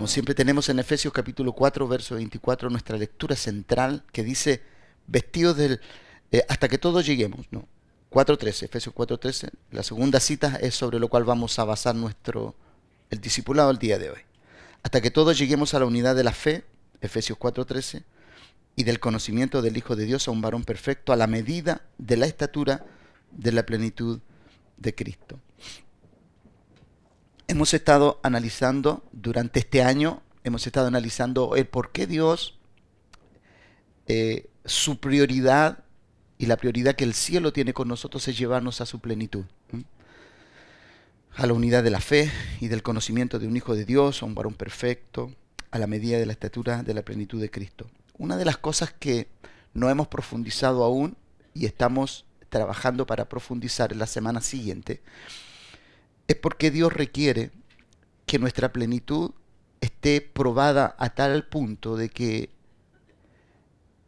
Como siempre tenemos en Efesios capítulo 4, verso 24, nuestra lectura central que dice, vestidos del, eh, hasta que todos lleguemos, ¿no? 4.13, Efesios 4.13, la segunda cita es sobre lo cual vamos a basar nuestro, el discipulado el día de hoy. Hasta que todos lleguemos a la unidad de la fe, Efesios 4.13, y del conocimiento del Hijo de Dios a un varón perfecto a la medida de la estatura de la plenitud de Cristo. Hemos estado analizando durante este año, hemos estado analizando el por qué Dios, eh, su prioridad y la prioridad que el cielo tiene con nosotros es llevarnos a su plenitud. A la unidad de la fe y del conocimiento de un Hijo de Dios, a un varón perfecto, a la medida de la estatura de la plenitud de Cristo. Una de las cosas que no hemos profundizado aún y estamos trabajando para profundizar en la semana siguiente es porque Dios requiere que nuestra plenitud esté probada a tal punto de que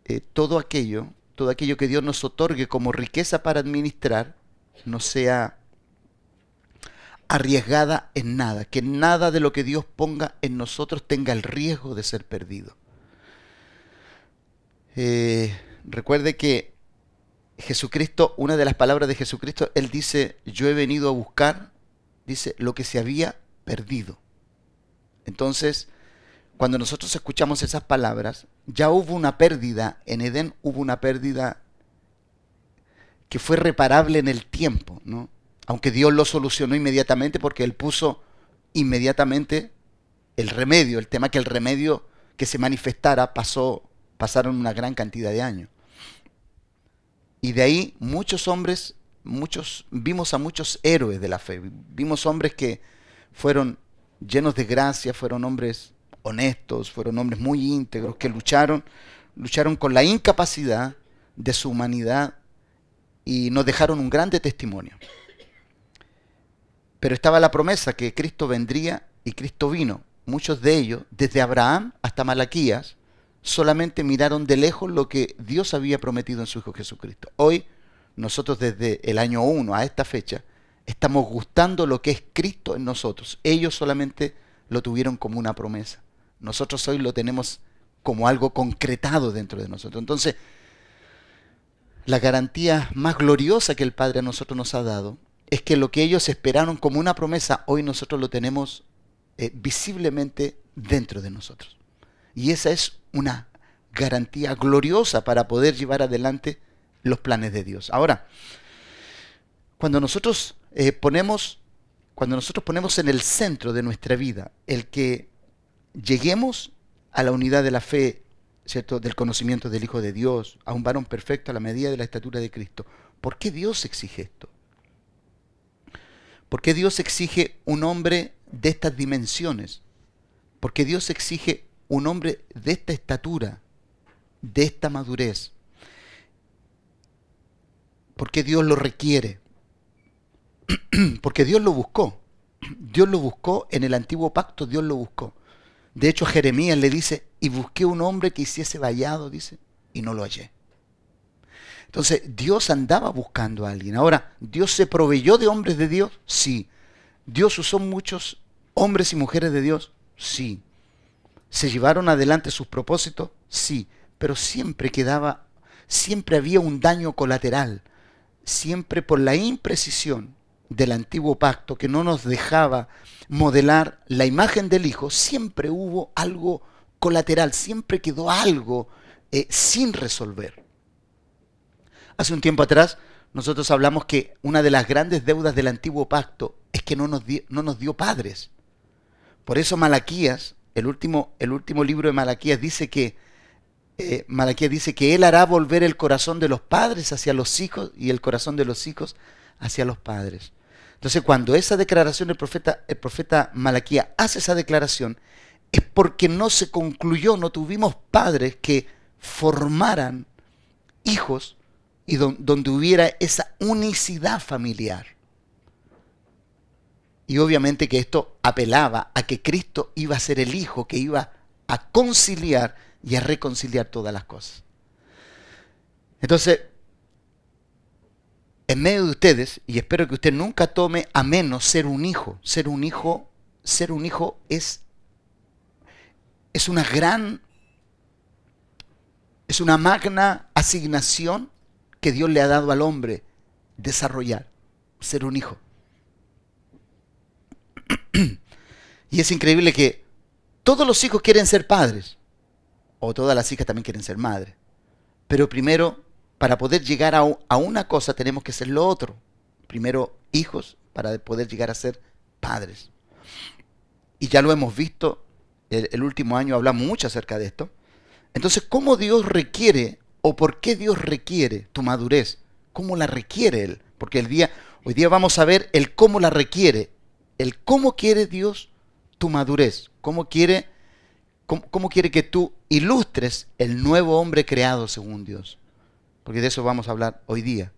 eh, todo aquello todo aquello que Dios nos otorgue como riqueza para administrar no sea arriesgada en nada, que nada de lo que Dios ponga en nosotros tenga el riesgo de ser perdido. Eh, recuerde que Jesucristo, una de las palabras de Jesucristo, Él dice, yo he venido a buscar, dice, lo que se había perdido. Entonces, cuando nosotros escuchamos esas palabras, ya hubo una pérdida, en Edén hubo una pérdida que fue reparable en el tiempo, ¿no? Aunque Dios lo solucionó inmediatamente porque Él puso inmediatamente el remedio, el tema que el remedio que se manifestara pasó, pasaron una gran cantidad de años. Y de ahí muchos hombres, muchos, vimos a muchos héroes de la fe, vimos hombres que fueron llenos de gracia, fueron hombres honestos, fueron hombres muy íntegros que lucharon, lucharon con la incapacidad de su humanidad y nos dejaron un grande testimonio. Pero estaba la promesa que Cristo vendría y Cristo vino. Muchos de ellos, desde Abraham hasta Malaquías, solamente miraron de lejos lo que Dios había prometido en su Hijo Jesucristo. Hoy, nosotros desde el año 1 a esta fecha, estamos gustando lo que es Cristo en nosotros. Ellos solamente lo tuvieron como una promesa. Nosotros hoy lo tenemos como algo concretado dentro de nosotros. Entonces, la garantía más gloriosa que el Padre a nosotros nos ha dado es que lo que ellos esperaron como una promesa, hoy nosotros lo tenemos eh, visiblemente dentro de nosotros. Y esa es una garantía gloriosa para poder llevar adelante los planes de Dios. Ahora, cuando nosotros eh, ponemos, cuando nosotros ponemos en el centro de nuestra vida el que lleguemos a la unidad de la fe, ¿cierto? Del conocimiento del Hijo de Dios, a un varón perfecto a la medida de la estatura de Cristo. ¿Por qué Dios exige esto? ¿Por qué Dios exige un hombre de estas dimensiones? ¿Por qué Dios exige un hombre de esta estatura, de esta madurez? ¿Por qué Dios lo requiere? Porque Dios lo buscó. Dios lo buscó en el antiguo pacto, Dios lo buscó. De hecho, Jeremías le dice, y busqué un hombre que hiciese vallado, dice, y no lo hallé. Entonces, Dios andaba buscando a alguien. Ahora, ¿Dios se proveyó de hombres de Dios? Sí. ¿Dios usó muchos hombres y mujeres de Dios? Sí. ¿Se llevaron adelante sus propósitos? Sí. Pero siempre quedaba, siempre había un daño colateral. Siempre por la imprecisión del antiguo pacto que no nos dejaba modelar la imagen del Hijo, siempre hubo algo colateral, siempre quedó algo eh, sin resolver. Hace un tiempo atrás nosotros hablamos que una de las grandes deudas del antiguo pacto es que no nos, no nos dio padres. Por eso Malaquías, el último, el último libro de Malaquías dice que eh, Malaquías dice que él hará volver el corazón de los padres hacia los hijos y el corazón de los hijos hacia los padres. Entonces, cuando esa declaración, el profeta, el profeta Malaquía hace esa declaración, es porque no se concluyó, no tuvimos padres que formaran hijos y donde hubiera esa unicidad familiar. Y obviamente que esto apelaba a que Cristo iba a ser el Hijo que iba a conciliar y a reconciliar todas las cosas. Entonces, en medio de ustedes, y espero que usted nunca tome a menos ser un hijo. Ser un hijo, ser un hijo es, es una gran, es una magna asignación que Dios le ha dado al hombre desarrollar, ser un hijo. Y es increíble que todos los hijos quieren ser padres, o todas las hijas también quieren ser madres. Pero primero, para poder llegar a, una cosa, tenemos que ser lo otro. Primero, hijos, para poder llegar a ser padres. Y ya lo hemos visto, el, el último año hablamos mucho acerca de esto. Entonces, ¿cómo Dios requiere o por qué Dios requiere tu madurez? ¿Cómo la requiere Él? Porque el día, hoy día vamos a ver el cómo la requiere, el cómo quiere Dios tu madurez, cómo quiere, cómo, quiere que tú ilustres el nuevo hombre creado según Dios. Porque de eso vamos a hablar hoy día.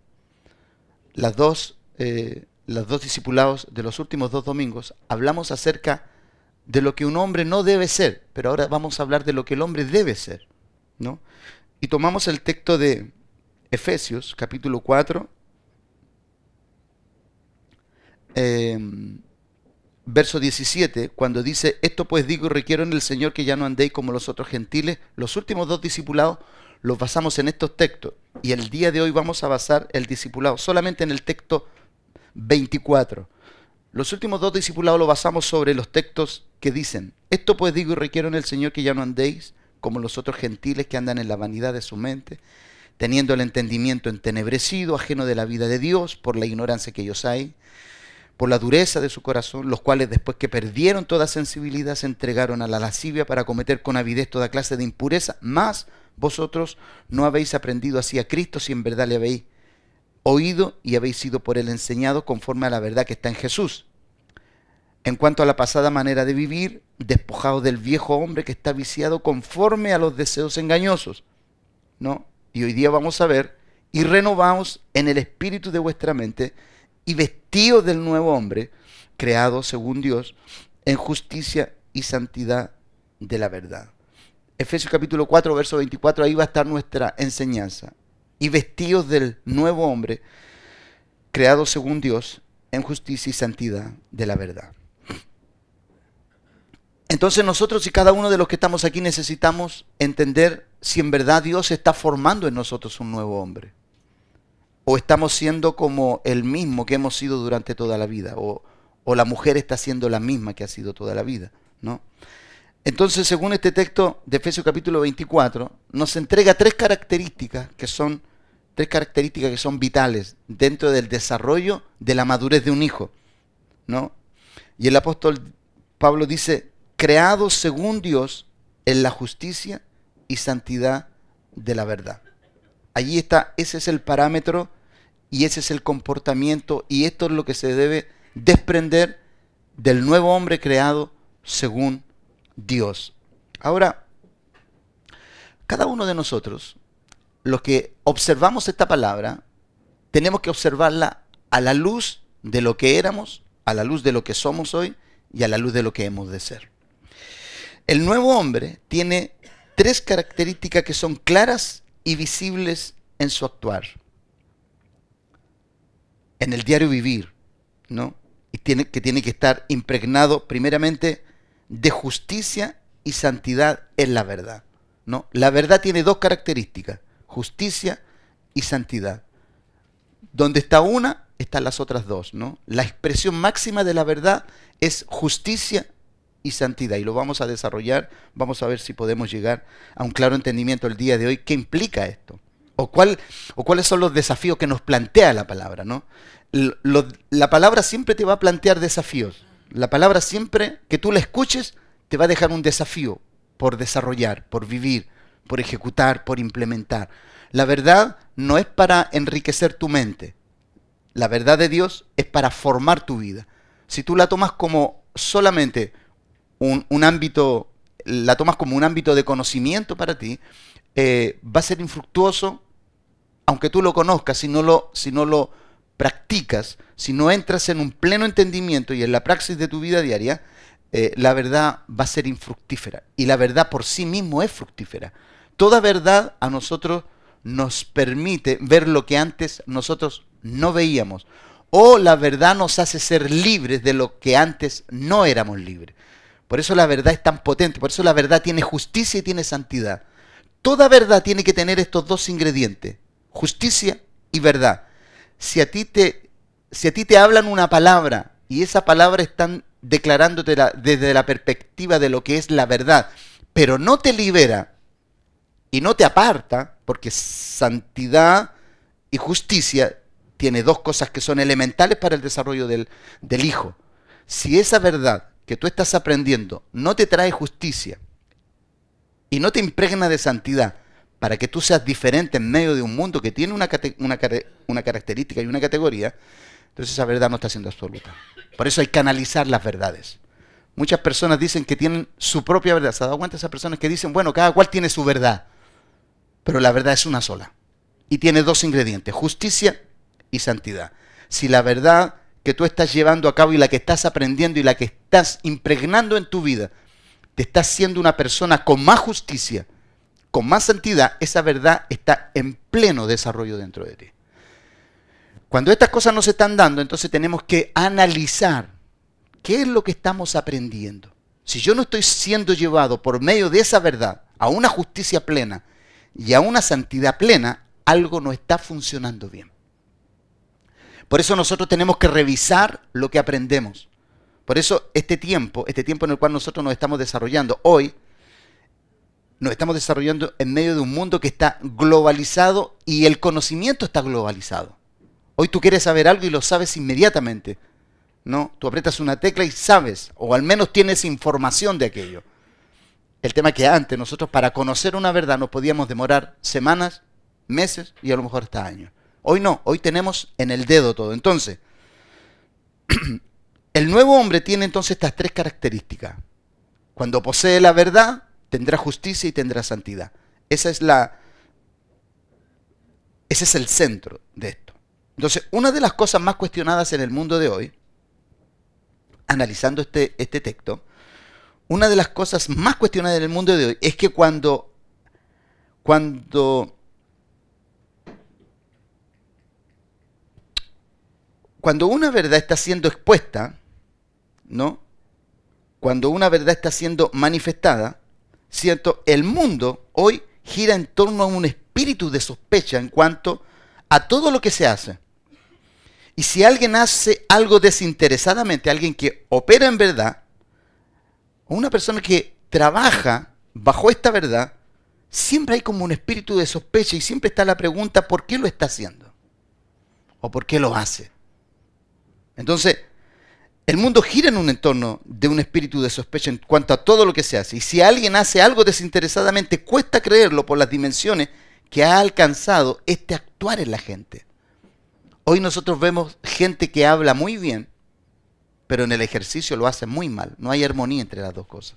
Las dos, eh, los dos discipulados de los últimos dos domingos hablamos acerca de lo que un hombre no debe ser, pero ahora vamos a hablar de lo que el hombre debe ser. ¿no? Y tomamos el texto de Efesios, capítulo 4, verso 17, cuando dice, esto pues digo y requiero en el Señor que ya no andéis como los otros gentiles, los últimos dos discipulados los basamos en estos textos. Y el día de hoy vamos a basar el discipulado solamente en el texto 24. Los últimos dos discipulados lo basamos sobre los textos que dicen, esto pues digo y requiero en el Señor que ya no andéis como los otros gentiles que andan en la vanidad de su mente, teniendo el entendimiento entenebrecido, ajeno de la vida de Dios, por la ignorancia que ellos hay por la dureza de su corazón, los cuales después que perdieron toda sensibilidad se entregaron a la lascivia para cometer con avidez toda clase de impureza, más vosotros no habéis aprendido así a Cristo si en verdad le habéis oído y habéis sido por él enseñado conforme a la verdad que está en Jesús. En cuanto a la pasada manera de vivir, despojado del viejo hombre que está viciado conforme a los deseos engañosos. ¿No? Y hoy día vamos a ver, y renovaos en el espíritu de vuestra mente, y vestidos del nuevo hombre, creado según Dios, en justicia y santidad de la verdad. Efesios capítulo 4, verso 24, ahí va a estar nuestra enseñanza. Y vestidos del nuevo hombre, creado según Dios, en justicia y santidad de la verdad. Entonces nosotros y cada uno de los que estamos aquí necesitamos entender si en verdad Dios está formando en nosotros un nuevo hombre o estamos siendo como el mismo que hemos sido durante toda la vida, o, la mujer está siendo la misma que ha sido toda la vida, ¿no? Entonces, según este texto de Efesios capítulo 24, nos entrega tres características que son tres características que son vitales dentro del desarrollo de la madurez de un hijo, ¿no? Y el apóstol Pablo dice, creado según Dios en la justicia y santidad de la verdad. Allí está, ese es el parámetro y ese es el comportamiento y esto es lo que se debe desprender del nuevo hombre creado según Dios. Ahora, cada uno de nosotros, los que observamos esta palabra, tenemos que observarla a la luz de lo que éramos, a la luz de lo que somos hoy y a la luz de lo que hemos de ser. El nuevo hombre tiene tres características que son claras y visibles en su actuar en el diario vivir, ¿no? Y tiene, que tiene que estar impregnado primeramente de justicia y santidad en la verdad, ¿no? La verdad tiene dos características, justicia y santidad. Donde está una, están las otras dos, ¿no? La expresión máxima de la verdad es justicia y santidad. Y lo vamos a desarrollar, vamos a ver si podemos llegar a un claro entendimiento el día de hoy. ¿Qué implica esto? O, cuál, o cuáles son los desafíos que nos plantea la palabra, ¿no? la palabra siempre te va a plantear desafíos. La palabra siempre que tú la escuches te va a dejar un desafío por desarrollar, por vivir, por ejecutar, por implementar. La verdad no es para enriquecer tu mente. La verdad de Dios es para formar tu vida. Si tú la tomas como solamente un, ámbito, la tomas como un ámbito de conocimiento para ti, eh, va a ser infructuoso, aunque tú lo conozcas, si no lo, si no lo practicas, si no entras en un pleno entendimiento y en la praxis de tu vida diaria, eh, la verdad va a ser infructífera. Y la verdad por sí mismo es fructífera. Toda verdad a nosotros nos permite ver lo que antes nosotros no veíamos. O la verdad nos hace ser libres de lo que antes no éramos libres. Por eso la verdad es tan potente, por eso la verdad tiene justicia y tiene santidad. Toda verdad tiene que tener estos dos ingredientes, justicia y verdad. Si a ti te, si a ti te hablan una palabra y esa palabra están declarándote desde la perspectiva de lo que es la verdad, pero no te libera y no te aparta, porque santidad y justicia tiene dos cosas que son elementales para el desarrollo del, del Hijo. Si esa verdad que tú estás aprendiendo no te trae justicia y no te impregna de santidad para que tú seas diferente en medio de un mundo que tiene una, una, una característica y una categoría, entonces esa verdad no está siendo absoluta. Por eso hay que analizar las verdades. Muchas personas dicen que tienen su propia verdad. ¿Se ha dado cuenta esas personas que dicen, bueno, cada cual tiene su verdad? Pero la verdad es una sola. Y tiene dos ingredientes, justicia y santidad. Si la verdad que tú estás llevando a cabo y la que estás aprendiendo y la que estás impregnando en tu vida, te está haciendo una persona con más justicia, con más santidad, esa verdad está en pleno desarrollo dentro de ti. Cuando estas cosas no se están dando, entonces tenemos que analizar qué es lo que estamos aprendiendo. Si yo no estoy siendo llevado por medio de esa verdad a una justicia plena y a una santidad plena, algo no está funcionando bien. Por eso nosotros tenemos que revisar lo que aprendemos. Por eso este tiempo, este tiempo en el cual nosotros nos estamos desarrollando hoy, nos estamos desarrollando en medio de un mundo que está globalizado y el conocimiento está globalizado. Hoy tú quieres saber algo y lo sabes inmediatamente. ¿no? Tú aprietas una tecla y sabes, o al menos tienes información de aquello. El tema que antes nosotros para conocer una verdad nos podíamos demorar semanas, meses y a lo mejor hasta años. Hoy no, hoy tenemos en el dedo todo. Entonces, el nuevo hombre tiene entonces estas tres características. Cuando posee la verdad, tendrá justicia y tendrá santidad. Esa es la ese es el centro de esto. Entonces, una de las cosas más cuestionadas en el mundo de hoy, analizando este, este texto, una de las cosas más cuestionadas en el mundo de hoy es que cuando, cuando cuando una verdad está siendo expuesta, ¿no? Cuando una verdad está siendo manifestada, ¿cierto? El mundo hoy gira en torno a un espíritu de sospecha en cuanto a todo lo que se hace. Y si alguien hace algo desinteresadamente, alguien que opera en verdad, o una persona que trabaja bajo esta verdad, siempre hay como un espíritu de sospecha y siempre está la pregunta, ¿por qué lo está haciendo? ¿O por qué lo hace? Entonces, el mundo gira en un entorno de un espíritu de sospecha en cuanto a todo lo que se hace. Y si alguien hace algo desinteresadamente, cuesta creerlo por las dimensiones que ha alcanzado este actuar en la gente. Hoy nosotros vemos gente que habla muy bien, pero en el ejercicio lo hace muy mal. No hay armonía entre las dos cosas.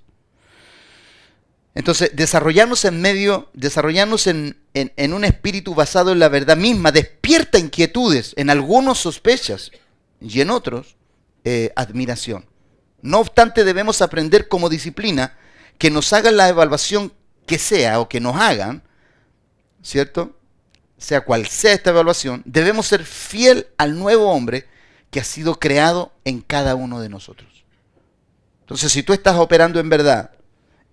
Entonces, desarrollarnos en medio, desarrollarnos en, en un espíritu basado en la verdad misma, despierta inquietudes, en algunos sospechas y en otros eh, admiración. No obstante, debemos aprender como disciplina que nos hagan la evaluación que sea o que nos hagan, ¿cierto? Sea cual sea esta evaluación, debemos ser fiel al nuevo hombre que ha sido creado en cada uno de nosotros. Entonces, si tú estás operando en verdad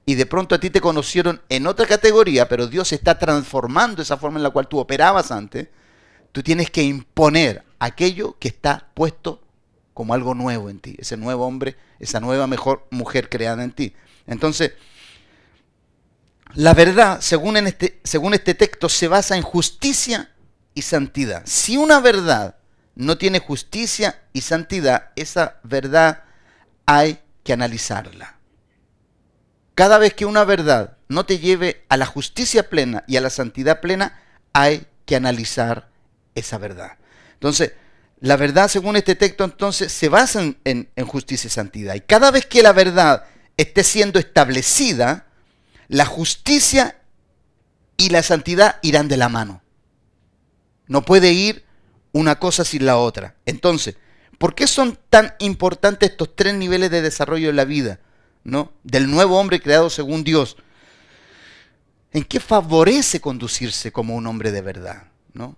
y de pronto a ti te conocieron en otra categoría, pero Dios está transformando esa forma en la cual tú operabas antes, tú tienes que imponer aquello que está puesto como algo nuevo en ti, ese nuevo hombre, esa nueva mejor mujer creada en ti. Entonces, la verdad, según, este, según este texto, se basa en justicia y santidad. Si una verdad no tiene justicia y santidad, esa verdad hay que analizarla. Cada vez que una verdad no te lleve a la justicia plena y a la santidad plena, hay que analizar esa verdad. Entonces, la verdad, según este texto, entonces se basa en, justicia y santidad. Y cada vez que la verdad esté siendo establecida, la justicia y la santidad irán de la mano. No puede ir una cosa sin la otra. Entonces, ¿por qué son tan importantes estos tres niveles de desarrollo en la vida? ¿no? Del nuevo hombre creado según Dios. ¿En qué favorece conducirse como un hombre de verdad? ¿no?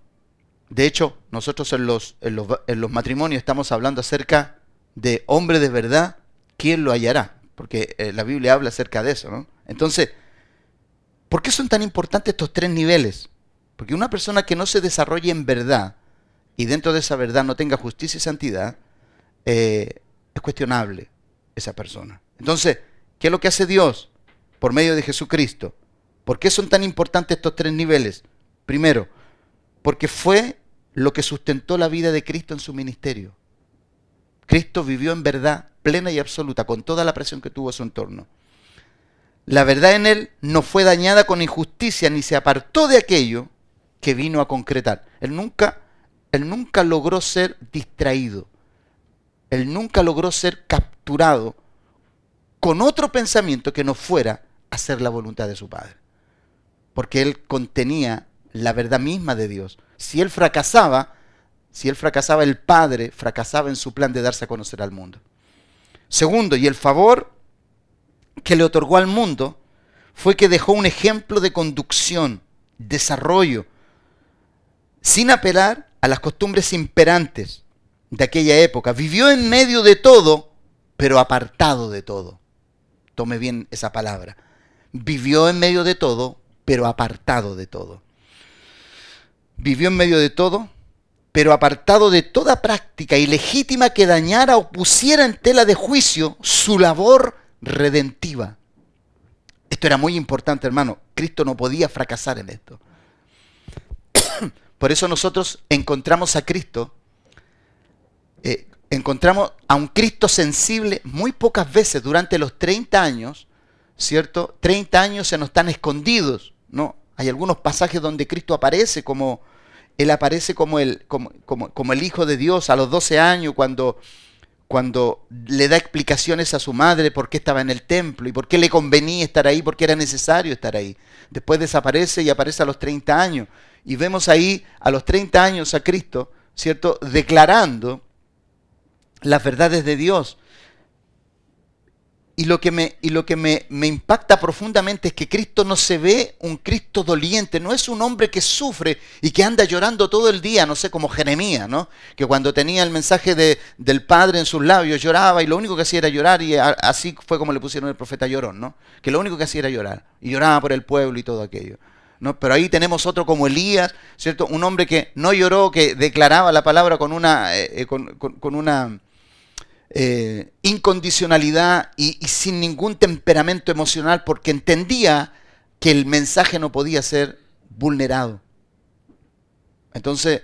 De hecho, nosotros en los, en los, matrimonios estamos hablando acerca de hombre de verdad, ¿quién lo hallará? Porque eh, la Biblia habla acerca de eso. ¿no? Entonces, ¿por qué son tan importantes estos tres niveles? Porque una persona que no se desarrolle en verdad y dentro de esa verdad no tenga justicia y santidad, eh, es cuestionable esa persona. Entonces, ¿qué es lo que hace Dios por medio de Jesucristo? ¿Por qué son tan importantes estos tres niveles? Primero, porque fue lo que sustentó la vida de Cristo en su ministerio. Cristo vivió en verdad plena y absoluta, con toda la presión que tuvo a su entorno. La verdad en él no fue dañada con injusticia ni se apartó de aquello que vino a concretar. Él nunca, él nunca logró ser distraído. Él nunca logró ser capturado con otro pensamiento que no fuera hacer la voluntad de su Padre. Porque él contenía la verdad misma de Dios. Si él fracasaba, si él fracasaba, el Padre fracasaba en su plan de darse a conocer al mundo. Segundo, y el favor que le otorgó al mundo fue que dejó un ejemplo de conducción, desarrollo, sin apelar a las costumbres imperantes de aquella época. Vivió en medio de todo, pero apartado de todo. Tome bien esa palabra. Vivió en medio de todo, pero apartado de todo. Vivió en medio de todo, pero apartado de toda práctica ilegítima que dañara o pusiera en tela de juicio su labor redentiva. Esto era muy importante, hermano. Cristo no podía fracasar en esto. Por eso nosotros encontramos a Cristo, eh, encontramos a un Cristo sensible muy pocas veces durante los 30 años, ¿cierto? 30 años se nos están escondidos, ¿no? Hay algunos pasajes donde Cristo aparece como, Él aparece como el, Hijo de Dios a los 12 años cuando cuando le da explicaciones a su madre por qué estaba en el templo y por qué le convenía estar ahí, por qué era necesario estar ahí. Después desaparece y aparece a los 30 años. Y vemos ahí a los 30 años a Cristo, ¿cierto? Declarando las verdades de Dios. Y lo que, me, y lo que me, me, impacta profundamente es que Cristo no se ve un Cristo doliente, no es un hombre que sufre y que anda llorando todo el día, no sé, como Jeremías, ¿no? Que cuando tenía el mensaje de, del Padre en sus labios lloraba y lo único que hacía era llorar y así fue como le pusieron el profeta llorón, ¿no? Que lo único que hacía era llorar y lloraba por el pueblo y todo aquello. ¿no? Pero ahí tenemos otro como Elías, ¿cierto? Un hombre que no lloró, que declaraba la palabra con una, eh, eh, con, con una eh, incondicionalidad y, sin ningún temperamento emocional porque entendía que el mensaje no podía ser vulnerado. Entonces,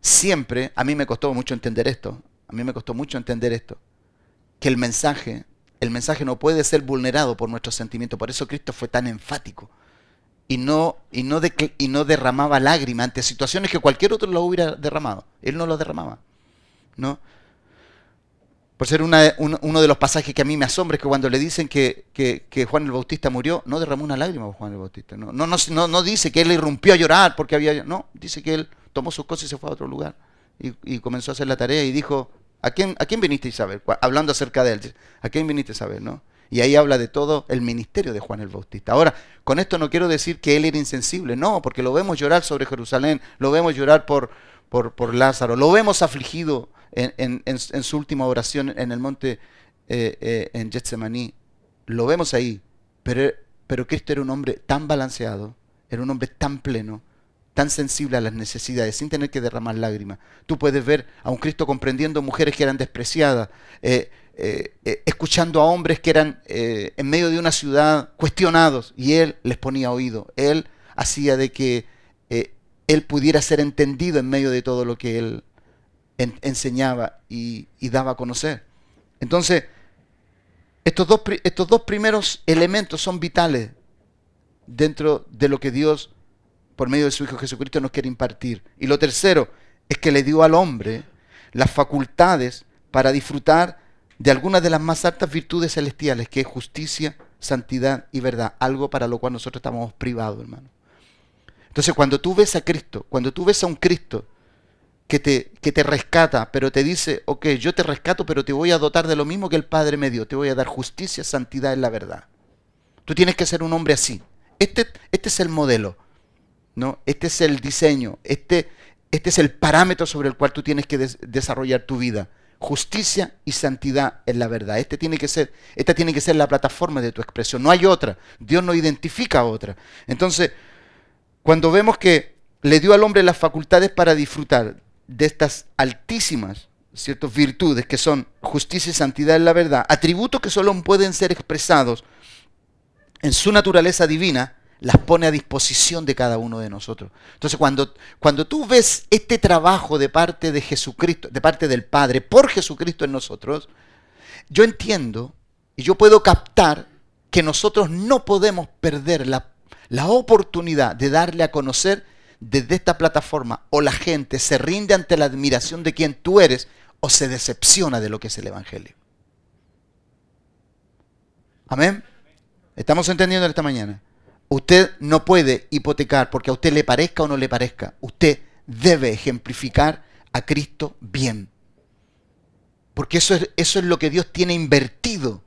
siempre, a mí me costó mucho entender esto, a mí me costó mucho entender esto, que el mensaje, el mensaje no puede ser vulnerado por nuestros sentimientos, por eso Cristo fue tan enfático y no, y no, y no derramaba lágrimas ante situaciones que cualquier otro lo hubiera derramado, él no lo derramaba, ¿no? Por ser uno de los pasajes que a mí me asombra, es que cuando le dicen que, Juan el Bautista murió, no derramó una lágrima Juan el Bautista. No, no, no, dice que él irrumpió a llorar porque había... No, dice que él tomó sus cosas y se fue a otro lugar. Y, comenzó a hacer la tarea y dijo, ¿a quién, ¿a quién viniste a saber? Hablando acerca de él, ¿a quién viniste a saber? ¿no? Y ahí habla de todo el ministerio de Juan el Bautista. Ahora, con esto no quiero decir que él era insensible, no, porque lo vemos llorar sobre Jerusalén, lo vemos llorar por, por, por Lázaro, lo vemos afligido en, su última oración en el monte eh, eh, en Getsemaní. Lo vemos ahí, pero, pero Cristo era un hombre tan balanceado, era un hombre tan pleno, tan sensible a las necesidades, sin tener que derramar lágrimas. Tú puedes ver a un Cristo comprendiendo mujeres que eran despreciadas, eh, escuchando a hombres que eran en medio de una ciudad cuestionados, y Él les ponía oído. Él hacía de que Él pudiera ser entendido en medio de todo lo que Él enseñaba y, daba a conocer. Entonces, estos dos, estos dos primeros elementos son vitales dentro de lo que Dios, por medio de su Hijo Jesucristo, nos quiere impartir. Y lo tercero es que le dio al hombre las facultades para disfrutar de algunas de las más altas virtudes celestiales, que es justicia, santidad y verdad, algo para lo cual nosotros estamos privados, hermano. Entonces, cuando tú ves a Cristo, cuando tú ves a un Cristo que te, que te rescata, pero te dice, ok, yo te rescato, pero te voy a dotar de lo mismo que el Padre me dio, te voy a dar justicia, santidad en la verdad. Tú tienes que ser un hombre así. este, este es el modelo, ¿no? Este es el diseño, este, este es el parámetro sobre el cual tú tienes que desarrollar tu vida. Justicia y santidad en la verdad. Este tiene que ser, esta tiene que ser la plataforma de tu expresión. No hay otra. Dios no identifica otra. Entonces, cuando vemos que le dio al hombre las facultades para disfrutar de estas altísimas ciertas virtudes que son justicia y santidad en la verdad, atributos que solo pueden ser expresados en su naturaleza divina, las pone a disposición de cada uno de nosotros. Entonces, cuando, cuando tú ves este trabajo de parte de Jesucristo, de parte del Padre, por Jesucristo en nosotros, yo entiendo y yo puedo captar que nosotros no podemos perder la, la oportunidad de darle a conocer desde esta plataforma o la gente se rinde ante la admiración de quien tú eres o se decepciona de lo que es el Evangelio. Amén. ¿Estamos entendiendo esta mañana? Usted no puede hipotecar porque a usted le parezca o no le parezca. Usted debe ejemplificar a Cristo bien. Porque eso es, eso es lo que Dios tiene invertido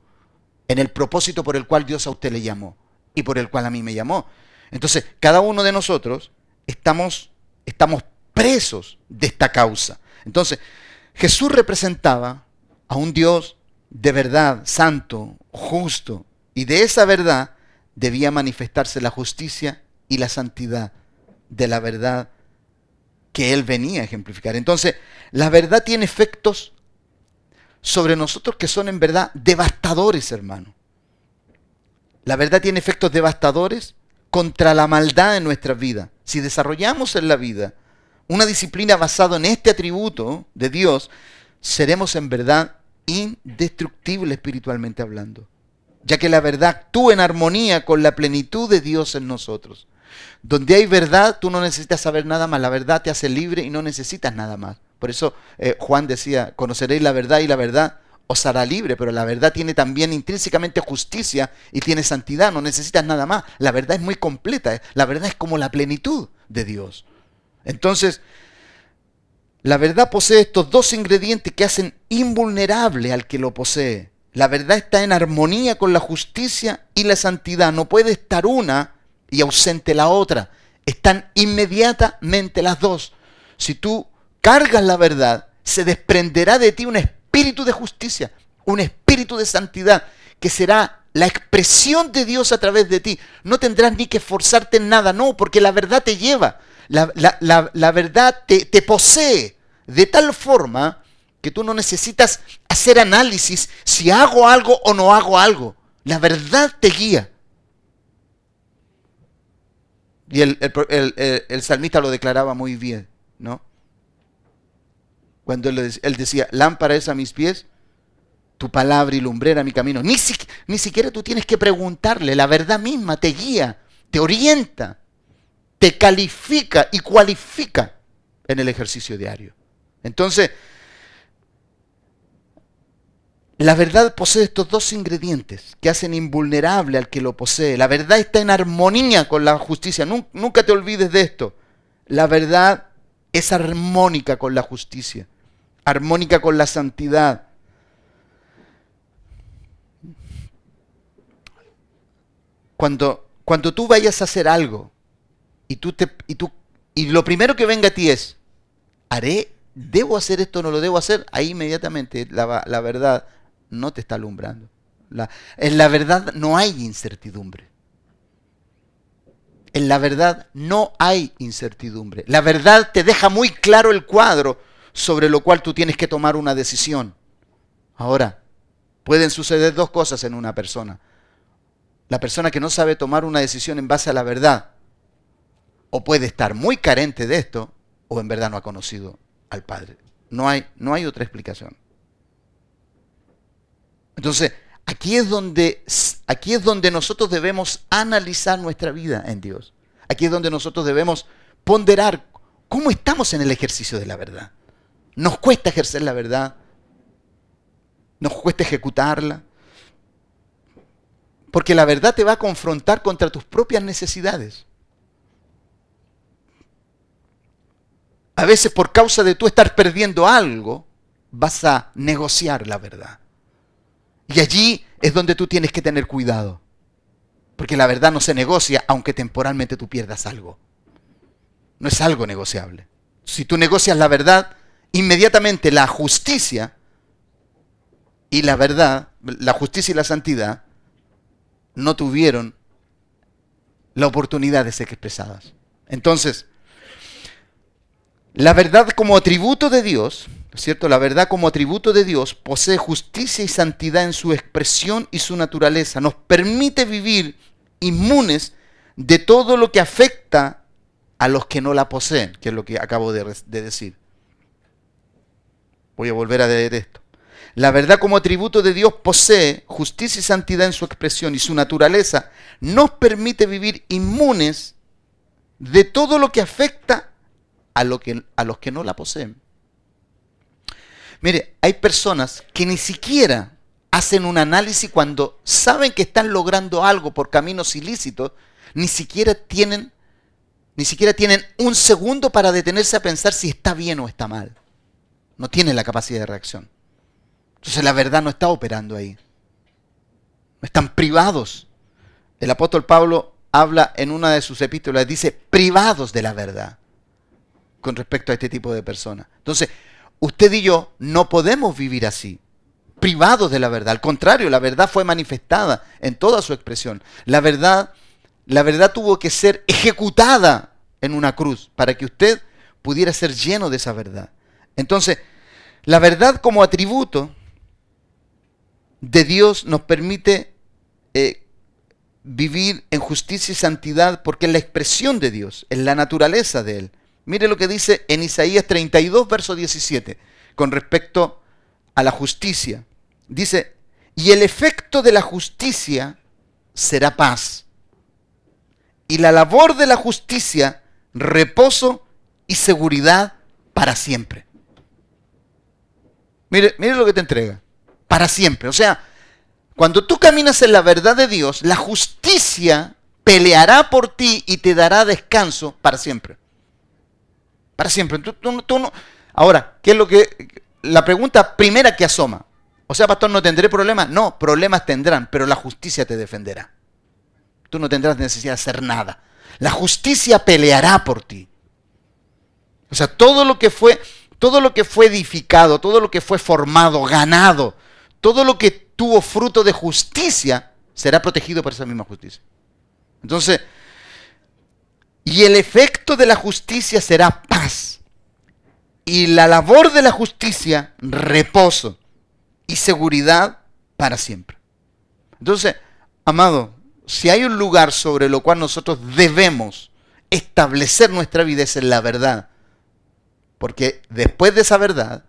en el propósito por el cual Dios a usted le llamó y por el cual a mí me llamó. Entonces, cada uno de nosotros estamos, estamos presos de esta causa. Entonces, Jesús representaba a un Dios de verdad, santo, justo, y de esa verdad debía manifestarse la justicia y la santidad de la verdad que él venía a ejemplificar. Entonces, la verdad tiene efectos sobre nosotros que son en verdad devastadores, hermano. La verdad tiene efectos devastadores contra la maldad en nuestra vida. Si desarrollamos en la vida una disciplina basada en este atributo de Dios, seremos en verdad indestructibles espiritualmente hablando, ya que la verdad actúa en armonía con la plenitud de Dios en nosotros. Donde hay verdad, tú no necesitas saber nada más, la verdad te hace libre y no necesitas nada más. Por eso eh, Juan decía, conoceréis la verdad y la verdad os hará libre, pero la verdad tiene también intrínsecamente justicia y tiene santidad, no necesitas nada más. La verdad es muy completa, eh. la verdad es como la plenitud de Dios. Entonces, la verdad posee estos dos ingredientes que hacen invulnerable al que lo posee. La verdad está en armonía con la justicia y la santidad. No puede estar una y ausente la otra. Están inmediatamente las dos. Si tú cargas la verdad, se desprenderá de ti un espíritu de justicia, un espíritu de santidad, que será la expresión de Dios a través de ti. No tendrás ni que esforzarte en nada, no, porque la verdad te lleva. La, verdad te, te posee de tal forma que tú no necesitas hacer análisis si hago algo o no hago algo. La verdad te guía. Y el, el, salmista lo declaraba muy bien, ¿no? Cuando él, decía, lámpara es a mis pies, tu palabra y lumbrera mi camino. Ni, ni siquiera tú tienes que preguntarle, la verdad misma te guía, te orienta te califica y cualifica en el ejercicio diario. Entonces, la verdad posee estos dos ingredientes que hacen invulnerable al que lo posee. La verdad está en armonía con la justicia. Nunca te olvides de esto. La verdad es armónica con la justicia, armónica con la santidad. Cuando, cuando tú vayas a hacer algo y tú te y tú y lo primero que venga a ti es haré debo hacer esto no lo debo hacer ahí inmediatamente la, la verdad no te está alumbrando. La, en la verdad no hay incertidumbre. En la verdad no hay incertidumbre. La verdad te deja muy claro el cuadro sobre lo cual tú tienes que tomar una decisión ahora pueden suceder dos cosas en una persona la persona que no sabe tomar una decisión en base a la verdad o puede estar muy carente de esto, o en verdad no ha conocido al Padre. No hay, no hay otra explicación. Entonces, aquí es, donde, aquí es donde nosotros debemos analizar nuestra vida en Dios. Aquí es donde nosotros debemos ponderar cómo estamos en el ejercicio de la verdad. Nos cuesta ejercer la verdad. Nos cuesta ejecutarla. Porque la verdad te va a confrontar contra tus propias necesidades. a veces por causa de tú estar perdiendo algo, vas a negociar la verdad. Y allí es donde tú tienes que tener cuidado. Porque la verdad no se negocia aunque temporalmente tú pierdas algo. No es algo negociable. Si tú negocias la verdad, inmediatamente la justicia y la verdad, la justicia y la santidad, no tuvieron la oportunidad de ser expresadas. Entonces, la verdad como atributo de Dios, ¿cierto? La verdad como atributo de Dios posee justicia y santidad en su expresión y su naturaleza. Nos permite vivir inmunes de todo lo que afecta a los que no la poseen, que es lo que acabo de, de decir. Voy a volver a leer esto. La verdad como atributo de Dios posee justicia y santidad en su expresión y su naturaleza nos permite vivir inmunes de todo lo que afecta a, lo que, a los que no la poseen. Mire, hay personas que ni siquiera hacen un análisis cuando saben que están logrando algo por caminos ilícitos, ni siquiera tienen ni siquiera tienen un segundo para detenerse a pensar si está bien o está mal. No tienen la capacidad de reacción. Entonces la verdad no está operando ahí. Están privados. El apóstol Pablo habla en una de sus epístolas, dice privados de la verdad con respecto a este tipo de personas. Entonces, usted y yo no podemos vivir así, privados de la verdad. Al contrario, la verdad fue manifestada en toda su expresión. La verdad, la verdad tuvo que ser ejecutada en una cruz para que usted pudiera ser lleno de esa verdad. Entonces, la verdad como atributo de Dios nos permite eh, vivir en justicia y santidad porque es la expresión de Dios, es la naturaleza de Él. Mire lo que dice en Isaías 32, verso 17, con respecto a la justicia. Dice, y el efecto de la justicia será paz. Y la labor de la justicia, reposo y seguridad para siempre. Mire, lo que te entrega para siempre. O sea, cuando tú caminas en la verdad de Dios, la justicia peleará por ti y te dará descanso para siempre. Para siempre. Ahora, ¿qué es lo que... La pregunta primera que asoma. O sea, pastor, ¿no tendré problemas? No, problemas tendrán, pero la justicia te defenderá. Tú no tendrás necesidad de hacer nada. La justicia peleará por ti. O sea, todo lo que fue, todo lo que fue edificado, todo lo que fue formado, ganado, todo lo que tuvo fruto de justicia será protegido por esa misma justicia. Entonces, y el efecto de la justicia será paz. Y la labor de la justicia, reposo y seguridad para siempre. Entonces, amado, si hay un lugar sobre lo cual nosotros debemos establecer nuestra vida es en la verdad. Porque después de esa verdad,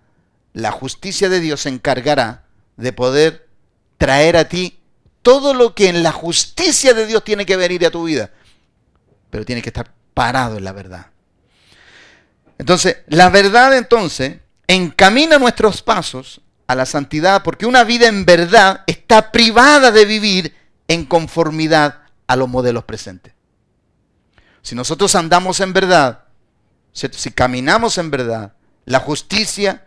la justicia de Dios se encargará de poder traer a ti todo lo que en la justicia de Dios tiene que venir a tu vida. Pero tiene que estar parado en la verdad. Entonces, la verdad entonces encamina nuestros pasos a la santidad porque una vida en verdad está privada de vivir en conformidad a los modelos presentes. Si nosotros andamos en verdad, si caminamos en verdad, la justicia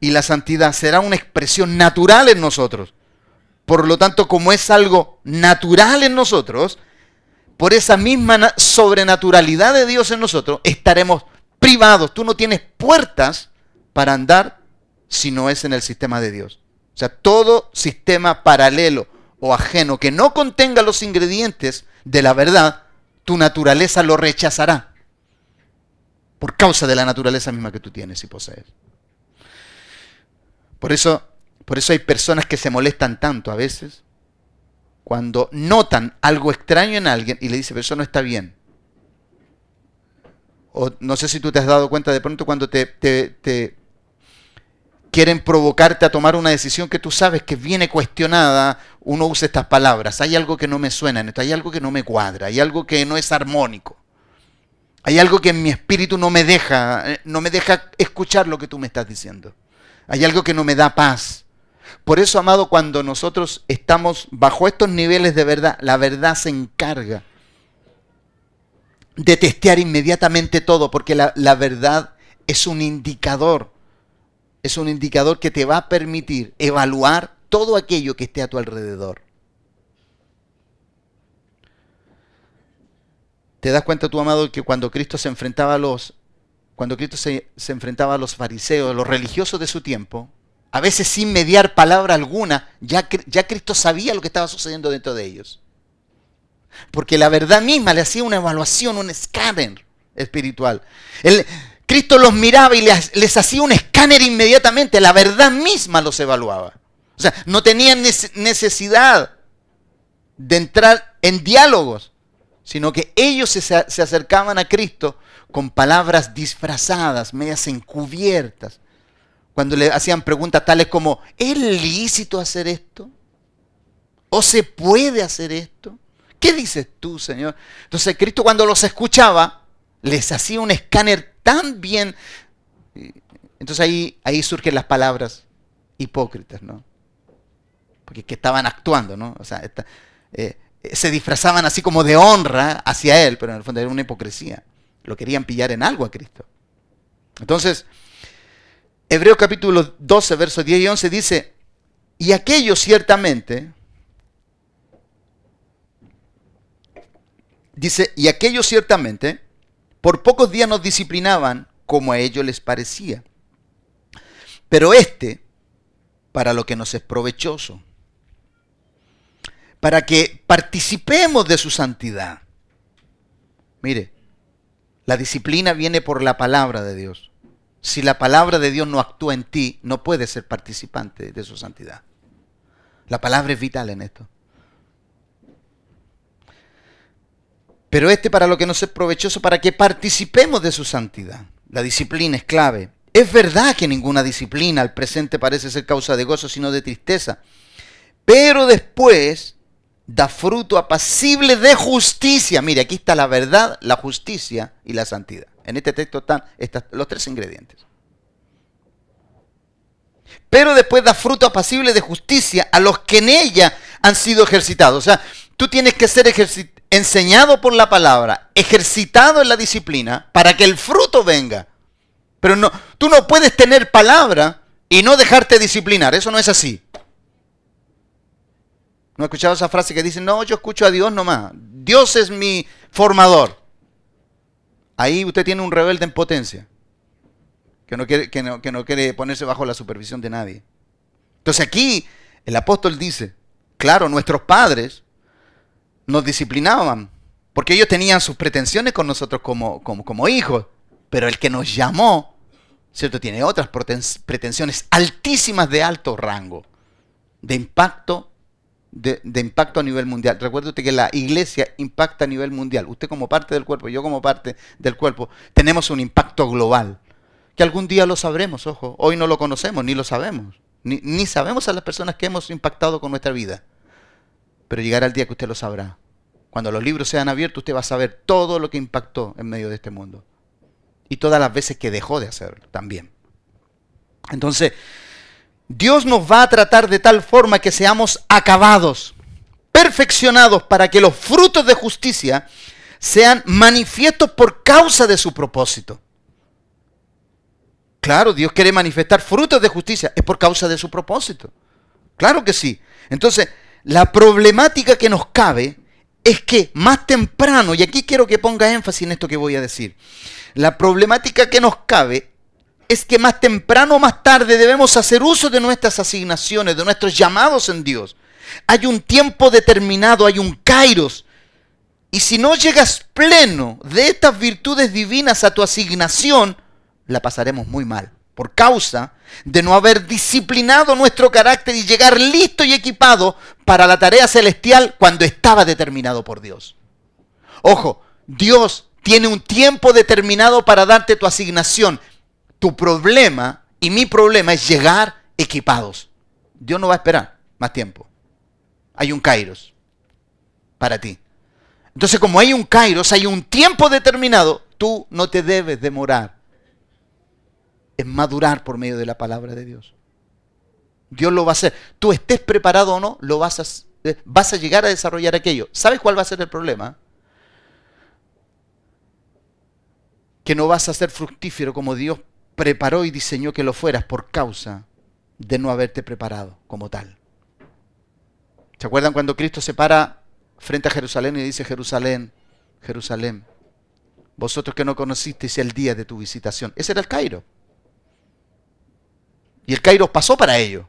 y la santidad será una expresión natural en nosotros. Por lo tanto, como es algo natural en nosotros, por esa misma sobrenaturalidad de Dios en nosotros, estaremos privados. Tú no tienes puertas para andar si no es en el sistema de Dios. O sea, todo sistema paralelo o ajeno que no contenga los ingredientes de la verdad, tu naturaleza lo rechazará. Por causa de la naturaleza misma que tú tienes y posees. Por eso, por eso hay personas que se molestan tanto a veces cuando notan algo extraño en alguien y le dicen, pero eso no está bien. O no sé si tú te has dado cuenta de pronto cuando te, te, quieren provocarte a tomar una decisión que tú sabes que viene cuestionada, uno usa estas palabras. Hay algo que no me suena hay algo que no me cuadra, hay algo que no es armónico. Hay algo que en mi espíritu no me deja, eh, no me deja escuchar lo que tú me estás diciendo. Hay algo que no me da paz. Por eso, amado, cuando nosotros estamos bajo estos niveles de verdad, la verdad se encarga de testear inmediatamente todo, porque la, la verdad es un indicador. Es un indicador que te va a permitir evaluar todo aquello que esté a tu alrededor. ¿Te das cuenta, tu amado, que cuando Cristo se enfrentaba a los, cuando Cristo se, se enfrentaba a los fariseos, los religiosos de su tiempo, a veces sin mediar palabra alguna, ya, ya Cristo sabía lo que estaba sucediendo dentro de ellos? Porque la verdad misma le hacía una evaluación, un escáner espiritual. El, Cristo los miraba y les, les, hacía un escáner inmediatamente. La verdad misma los evaluaba. O sea, no tenían necesidad de entrar en diálogos, sino que ellos se, se acercaban a Cristo con palabras disfrazadas, medias encubiertas. Cuando le hacían preguntas tales como, ¿es lícito hacer esto? ¿O se puede hacer esto? ¿Qué dices tú, Señor? Entonces Cristo cuando los escuchaba, les hacía un escáner tan bien. Entonces ahí, ahí surgen las palabras hipócritas, ¿no? Porque que estaban actuando, ¿no? O sea, eh, se disfrazaban así como de honra hacia Él, pero en el fondo era una hipocresía. Lo querían pillar en algo a Cristo. Entonces, Hebreo capítulo 12, versos 10 y 11 dice, y aquellos ciertamente, Dice, y aquellos ciertamente por pocos días nos disciplinaban como a ellos les parecía. Pero este, para lo que nos es provechoso, para que participemos de su santidad. Mire, la disciplina viene por la palabra de Dios. Si la palabra de Dios no actúa en ti, no puedes ser participante de su santidad. La palabra es vital en esto. Pero este para lo que nos es provechoso, para que participemos de su santidad. La disciplina es clave. Es verdad que ninguna disciplina al presente parece ser causa de gozo, sino de tristeza. Pero después da fruto apacible de justicia. Mire, aquí está la verdad, la justicia y la santidad. En este texto están los tres ingredientes. Pero después da fruto apacible de justicia a los que en ella han sido ejercitados. O sea, tú tienes que ser enseñado por la palabra, ejercitado en la disciplina, para que el fruto venga. Pero no, tú no puedes tener palabra y no dejarte disciplinar. Eso no es así. ¿No he escuchado esa frase que dice, no, yo escucho a Dios nomás. Dios es mi formador. Ahí usted tiene un rebelde en potencia. Que no quiere, que no, que no quiere ponerse bajo la supervisión de nadie. Entonces aquí el apóstol dice, claro, nuestros padres nos disciplinaban, porque ellos tenían sus pretensiones con nosotros como, como, hijos, pero el que nos llamó, ¿cierto? Tiene otras pretensiones altísimas de alto rango, de impacto de, impacto a nivel mundial. Recuerde usted que la iglesia impacta a nivel mundial. Usted como parte del cuerpo, yo como parte del cuerpo, tenemos un impacto global. Que algún día lo sabremos, ojo. Hoy no lo conocemos, ni lo sabemos. Ni, ni sabemos a las personas que hemos impactado con nuestra vida pero llegará el día que usted lo sabrá. Cuando los libros sean abiertos, usted va a saber todo lo que impactó en medio de este mundo. Y todas las veces que dejó de hacerlo también. Entonces, Dios nos va a tratar de tal forma que seamos acabados, perfeccionados para que los frutos de justicia sean manifiestos por causa de su propósito. Claro, Dios quiere manifestar frutos de justicia, es por causa de su propósito. Claro que sí. Entonces, la problemática que nos cabe es que más temprano, y aquí quiero que ponga énfasis en esto que voy a decir, la problemática que nos cabe es que más temprano o más tarde debemos hacer uso de nuestras asignaciones, de nuestros llamados en Dios. Hay un tiempo determinado, hay un kairos. Y si no llegas pleno de estas virtudes divinas a tu asignación, la pasaremos muy mal por causa de no haber disciplinado nuestro carácter y llegar listo y equipado para la tarea celestial cuando estaba determinado por Dios. Ojo, Dios tiene un tiempo determinado para darte tu asignación. Tu problema y mi problema es llegar equipados. Dios no va a esperar más tiempo. Hay un kairos para ti. Entonces, como hay un kairos, hay un tiempo determinado, tú no te debes demorar es madurar por medio de la palabra de Dios. Dios lo va a hacer. Tú estés preparado o no, lo vas a, eh, vas a llegar a desarrollar aquello. ¿Sabes cuál va a ser el problema? Que no vas a ser fructífero como Dios preparó y diseñó que lo fueras por causa de no haberte preparado como tal. ¿Se acuerdan cuando Cristo se para frente a Jerusalén y dice, Jerusalén, Jerusalén, vosotros que no conocisteis el día de tu visitación. Ese era el Cairo. Y el Cairo pasó para ello.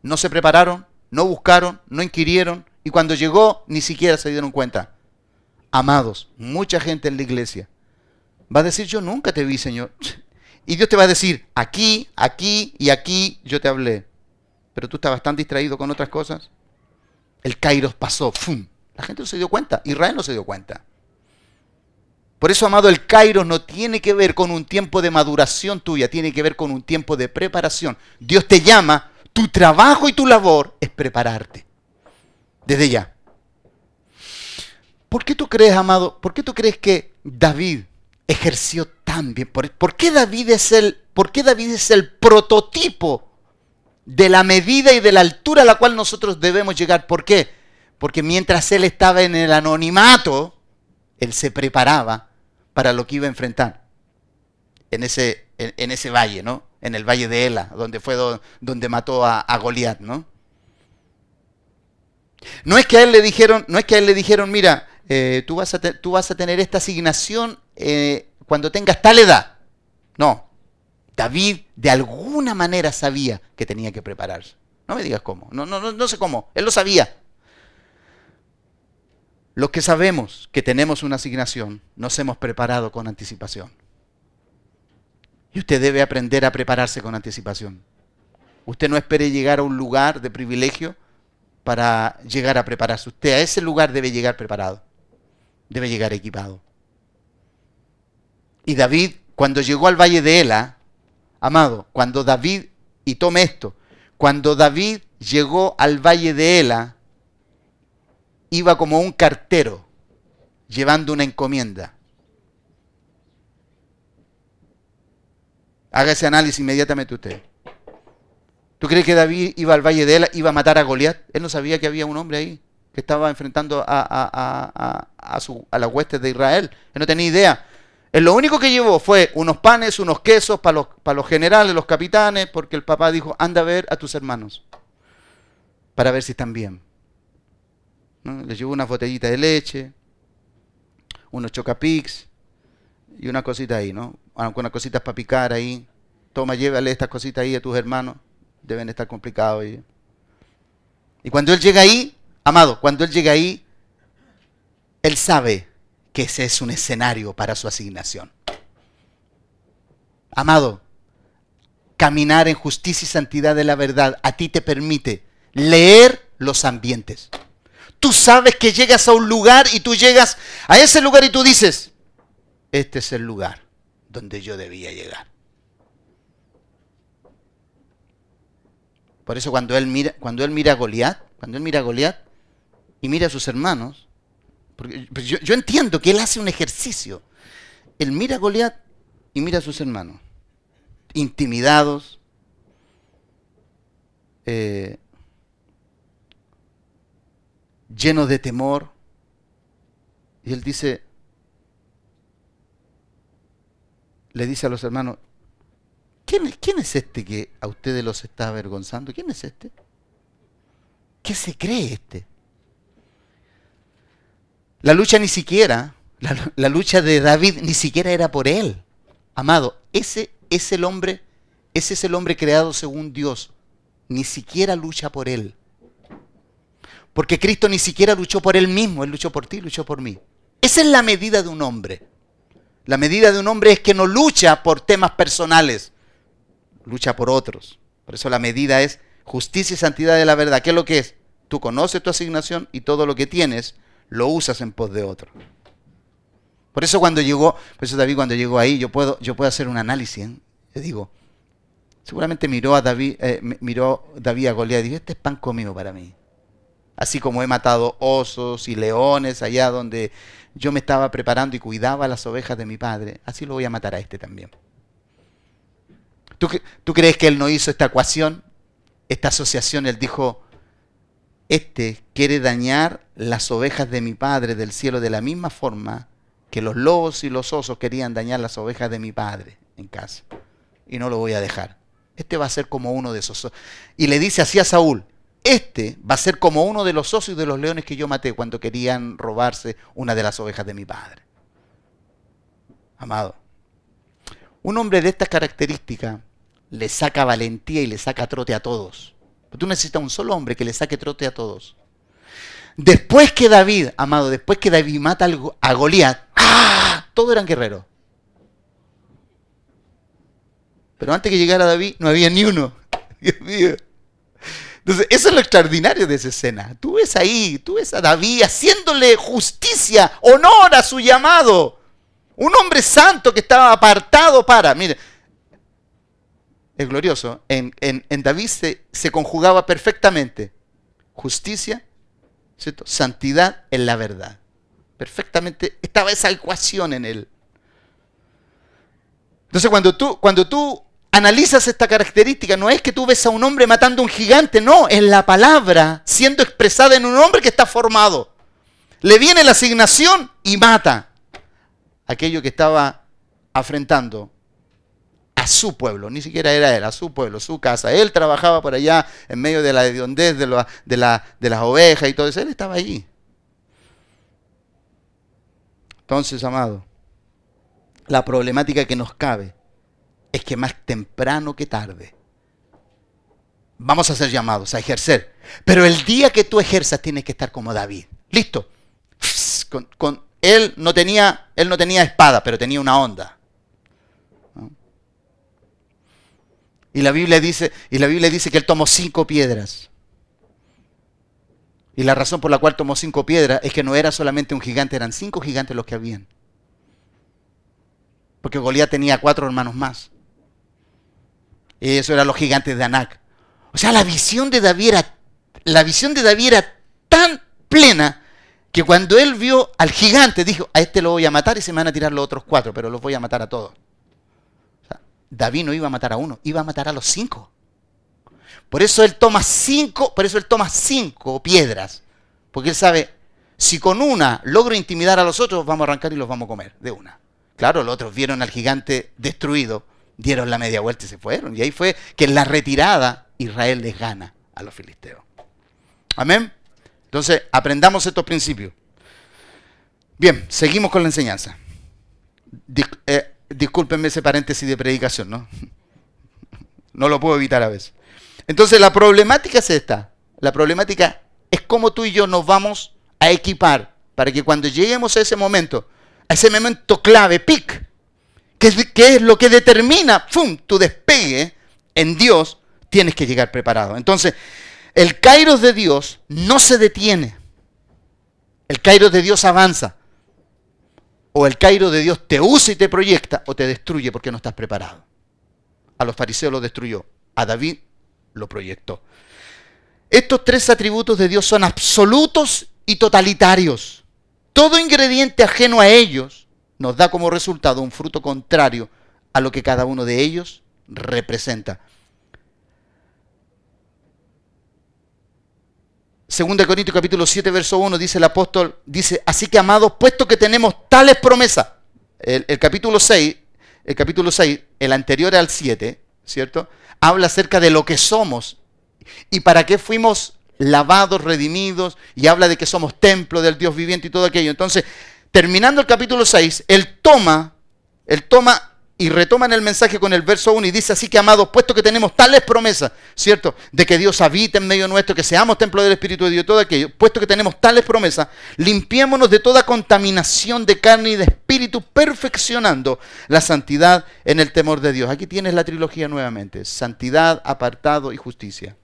No se prepararon, no buscaron, no inquirieron, y cuando llegó ni siquiera se dieron cuenta. Amados, mucha gente en la iglesia va a decir, yo nunca te vi, Señor. Y Dios te va a decir, aquí, aquí y aquí yo te hablé. Pero tú estabas tan distraído con otras cosas. El Kairos pasó. ¡fum! La gente no se dio cuenta. Israel no se dio cuenta. Por eso, amado, el Kairos no tiene que ver con un tiempo de maduración tuya, tiene que ver con un tiempo de preparación. Dios te llama, tu trabajo y tu labor es prepararte. Desde ya. ¿Por qué tú crees, amado? ¿Por qué tú crees que David ejerció tan bien? ¿Por, qué David es el, ¿Por qué David es el prototipo de la medida y de la altura a la cual nosotros debemos llegar? ¿Por qué? Porque mientras él estaba en el anonimato, él se preparaba para lo que iba a enfrentar en ese, en, ese valle, ¿no? En el valle de Ela, donde fue donde mató a, a Goliat, ¿no? No es que a él le dijeron, no es que a él le dijeron, mira, eh, tú, vas a tener esta asignación eh, cuando tengas tal edad. No, David de alguna manera sabía que tenía que prepararse. No me digas cómo, no, no, no, no sé cómo, él lo sabía. Los que sabemos que tenemos una asignación, nos hemos preparado con anticipación. Y usted debe aprender a prepararse con anticipación. Usted no espere llegar a un lugar de privilegio para llegar a prepararse. Usted a ese lugar debe llegar preparado, debe llegar equipado. Y David, cuando llegó al valle de Ela, amado, cuando David, y tome esto, cuando David llegó al valle de Ela, iba como un cartero llevando una encomienda. Haga ese análisis inmediatamente usted. ¿Tú crees que David iba al valle de él, iba a matar a Goliat? Él no sabía que había un hombre ahí que estaba enfrentando a, a, las huestes de Israel. Él no tenía idea. Él lo único que llevó fue unos panes, unos quesos para los, para los generales, los capitanes, porque el papá dijo, anda a ver a tus hermanos para ver si están bien. ¿No? Les llevó una botellita de leche, unos chocapix y una cosita ahí, ¿no? Unas cositas para picar ahí. Toma, llévale estas cositas ahí a tus hermanos deben estar complicados. Y, y cuando Él llega ahí, amado, cuando Él llega ahí, Él sabe que ese es un escenario para su asignación. Amado, caminar en justicia y santidad de la verdad a ti te permite leer los ambientes. Tú sabes que llegas a un lugar y tú llegas a ese lugar y tú dices, este es el lugar donde yo debía llegar. Por eso cuando él mira, cuando él mira a Goliat, cuando él mira a Goliat y mira a sus hermanos, porque pues yo, entiendo que él hace un ejercicio. Él mira a Goliat y mira a sus hermanos, intimidados, eh, llenos de temor. Y él dice, le dice a los hermanos, ¿Quién, es este que a ustedes los está avergonzando? ¿Quién es este? ¿Qué se cree este? La lucha ni siquiera, la, lucha de David ni siquiera era por él. Amado, ese es el hombre, ese es el hombre creado según Dios. Ni siquiera lucha por él. Porque Cristo ni siquiera luchó por él mismo, él luchó por ti, luchó por mí. Esa es la medida de un hombre. La medida de un hombre es que no lucha por temas personales, lucha por otros. Por eso la medida es justicia y santidad de la verdad. ¿Qué es lo que es? Tú conoces tu asignación y todo lo que tienes lo usas en pos de otro. Por eso cuando llegó, por eso David cuando llegó ahí, yo puedo, yo puedo hacer un análisis. ¿eh? Digo, seguramente miró a David, eh, miró David a Goliat y dijo, este es pan comido para mí. Así como he matado osos y leones allá donde yo me estaba preparando y cuidaba las ovejas de mi padre, así lo voy a matar a este también. ¿Tú, crees que él no hizo esta ecuación, esta asociación? Él dijo, este quiere dañar las ovejas de mi padre del cielo de la misma forma que los lobos y los osos querían dañar las ovejas de mi padre en casa. Y no lo voy a dejar. Este va a ser como uno de esos. Y le dice así a Saúl, este va a ser como uno de los osos y de los leones que yo maté cuando querían robarse una de las ovejas de mi padre. Amado, un hombre de estas características le saca valentía y le saca trote a todos. Tú necesitas un solo hombre que le saque trote a todos. Después que David, amado, después que David mata a Goliat, ¡ah! todos eran guerreros. Pero antes que llegara David no había ni uno. Dios mío. Entonces, eso es lo extraordinario de esa escena. Tú ves ahí, tú ves a David haciéndole justicia, honor a su llamado. Un hombre santo que estaba apartado para. Mire, es glorioso. En, David se, conjugaba perfectamente justicia, santidad en la verdad. Perfectamente estaba esa ecuación en él. Entonces, cuando tú, cuando tú analizas esta característica, no es que tú ves a un hombre matando a un gigante, no, es la palabra siendo expresada en un hombre que está formado. Le viene la asignación y mata aquello que estaba afrentando a su pueblo, ni siquiera era él, a su pueblo, su casa. Él trabajaba por allá en medio de la hediondez de, de, de las ovejas y todo eso, él estaba allí. Entonces, amado, la problemática que nos cabe es que más temprano que tarde vamos a ser llamados a ejercer. Pero el día que tú ejerzas tienes que estar como David. Listo. Con, él, no tenía, él no tenía espada, pero tenía una onda. Y la Biblia dice, y la Biblia dice que él tomó cinco piedras. Y la razón por la cual tomó cinco piedras es que no era solamente un gigante, eran cinco gigantes los que habían. Porque Goliat tenía cuatro hermanos más. Eso eran los gigantes de Anac. O sea, la visión de David era, la visión de David era tan plena que cuando él vio al gigante dijo, a este lo voy a matar y se me van a tirar los otros cuatro, pero los voy a matar a todos. David no iba a matar a uno, iba a matar a los cinco. Por eso él toma cinco, por eso él toma cinco piedras. Porque él sabe, si con una logro intimidar a los otros, vamos a arrancar y los vamos a comer de una. Claro, los otros vieron al gigante destruido dieron la media vuelta y se fueron. Y ahí fue que en la retirada Israel les gana a los filisteos. Amén. Entonces, aprendamos estos principios. Bien, seguimos con la enseñanza. Eh, discúlpenme ese paréntesis de predicación, ¿no? No lo puedo evitar a veces. Entonces, la problemática es esta. La problemática es cómo tú y yo nos vamos a equipar para que cuando lleguemos a ese momento, a ese momento clave, pic, ¿Qué es, lo que determina tu despegue en Dios? Tienes que llegar preparado. Entonces, el kairos de Dios no se detiene. El kairos de Dios avanza. O el kairos de Dios te usa y te proyecta o te destruye porque no estás preparado. A los fariseos lo destruyó. A David lo proyectó. Estos tres atributos de Dios son absolutos y totalitarios. Todo ingrediente ajeno a ellos nos da como resultado un fruto contrario a lo que cada uno de ellos representa. Segunda Corintios capítulo 7, verso 1, dice el apóstol, dice, así que amados, puesto que tenemos tales promesas, el, el, capítulo 6, el capítulo 6, el anterior al 7, ¿cierto? Habla acerca de lo que somos y para qué fuimos lavados, redimidos, y habla de que somos templo del Dios viviente y todo aquello. Entonces, terminando el capítulo 6, él toma, él toma y retoma en el mensaje con el verso 1 y dice así que amados, puesto que tenemos tales promesas, ¿cierto? De que Dios habita en medio nuestro, que seamos templo del Espíritu de Dios, todo aquello, puesto que tenemos tales promesas, limpiémonos de toda contaminación de carne y de espíritu, perfeccionando la santidad en el temor de Dios. Aquí tienes la trilogía nuevamente, santidad, apartado y justicia.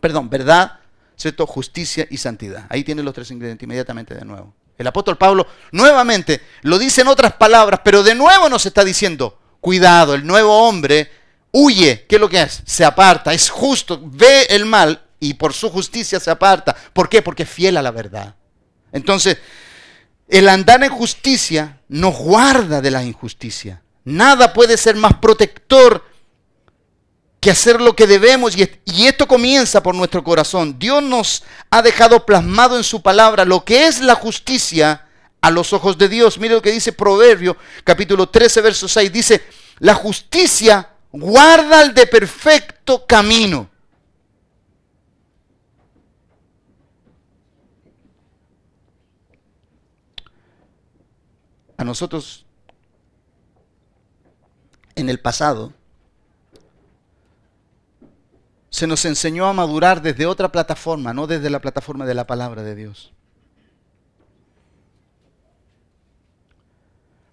Perdón, verdad, ¿cierto? Justicia y santidad. Ahí tienes los tres ingredientes inmediatamente de nuevo. El apóstol Pablo nuevamente lo dice en otras palabras, pero de nuevo nos está diciendo, cuidado, el nuevo hombre huye. ¿Qué es lo que es? Se aparta, es justo, ve el mal y por su justicia se aparta. ¿Por qué? Porque es fiel a la verdad. Entonces, el andar en justicia nos guarda de la injusticia. Nada puede ser más protector hacer lo que debemos y, esto comienza por nuestro corazón. Dios nos ha dejado plasmado en su palabra lo que es la justicia a los ojos de Dios. Mire lo que dice Proverbio capítulo 13 verso 6. Dice, la justicia guarda el de perfecto camino. A nosotros en el pasado, se nos enseñó a madurar desde otra plataforma, no desde la plataforma de la palabra de Dios.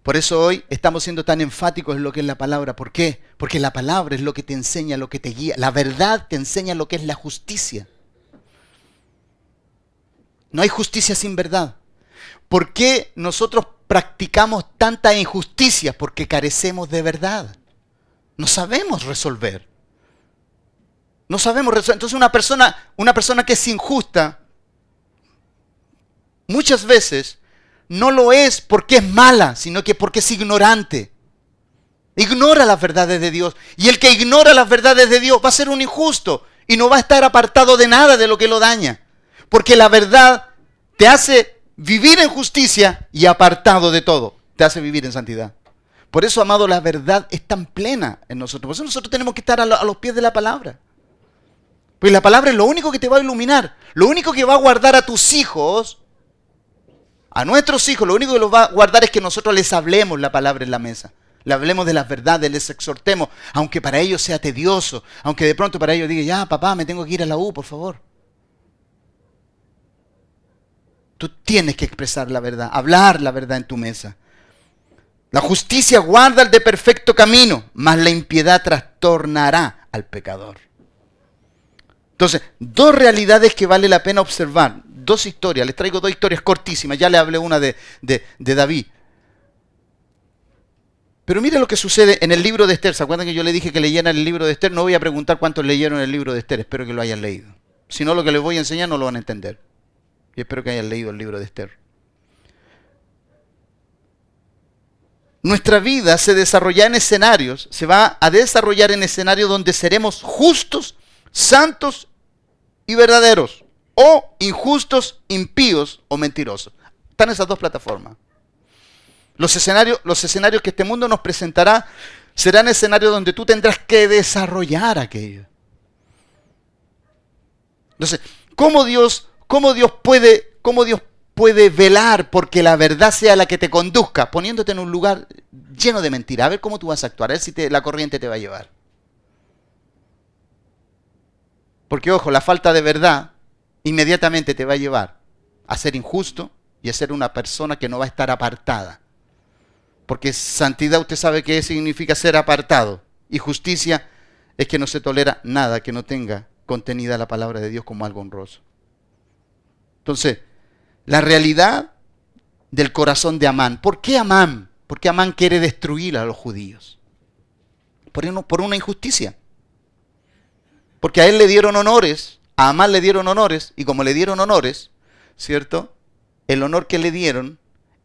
Por eso hoy estamos siendo tan enfáticos en lo que es la palabra. ¿Por qué? Porque la palabra es lo que te enseña, lo que te guía. La verdad te enseña lo que es la justicia. No hay justicia sin verdad. ¿Por qué nosotros practicamos tanta injusticia? Porque carecemos de verdad. No sabemos resolver. No sabemos resolver. Entonces una persona, una persona que es injusta, muchas veces no lo es porque es mala, sino que porque es ignorante. Ignora las verdades de Dios. Y el que ignora las verdades de Dios va a ser un injusto y no va a estar apartado de nada de lo que lo daña. Porque la verdad te hace vivir en justicia y apartado de todo. Te hace vivir en santidad. Por eso, amado, la verdad es tan plena en nosotros. Por eso nosotros tenemos que estar a, los pies de la palabra. Pues la palabra es lo único que te va a iluminar. Lo único que va a guardar a tus hijos a nuestros hijos lo único que los va a guardar es que nosotros les hablemos la palabra en la mesa. Le hablemos de las verdades, les exhortemos, aunque para ellos sea tedioso, aunque de pronto para ellos diga, ya papá, me tengo que ir a la U, por favor. Tú tienes que expresar la verdad, hablar la verdad en tu mesa. La justicia guarda el de perfecto camino, mas la impiedad trastornará al pecador. Entonces, dos realidades que vale la pena observar dos historias, les traigo dos historias cortísimas, ya le hablé una de, David. Pero mire lo que sucede en el libro de Esther. ¿Se acuerdan que yo le dije que leyeran el libro de Esther? No voy a preguntar cuántos leyeron el libro de Esther, espero que lo hayan leído. Si no, lo que les voy a enseñar no lo van a entender. Y espero que hayan leído el libro de Esther. Nuestra vida se desarrolla en escenarios, se va a desarrollar en escenarios donde seremos justos, santos y verdaderos o injustos, impíos o mentirosos. Están esas dos plataformas. Los escenarios, los escenarios que este mundo nos presentará serán escenarios donde tú tendrás que desarrollar aquello. Entonces, ¿cómo Dios, cómo Dios puede, cómo Dios puede velar porque la verdad sea la que te conduzca, poniéndote en un lugar lleno de mentiras? A ver cómo tú vas a actuar, a ver si la corriente te va a llevar. Porque, ojo, la falta de verdad inmediatamente te va a llevar a ser injusto y a ser una persona que no va a estar apartada. Porque santidad usted sabe qué significa ser apartado. Y justicia es que no se tolera nada que no tenga contenida la palabra de Dios como algo honroso. Entonces, la realidad del corazón de Amán. ¿Por qué Amán? Porque Amán quiere destruir a los judíos. Por, por una injusticia. Porque a él le dieron honores a Amán le dieron honores y como le dieron honores, ¿cierto? El honor que le dieron,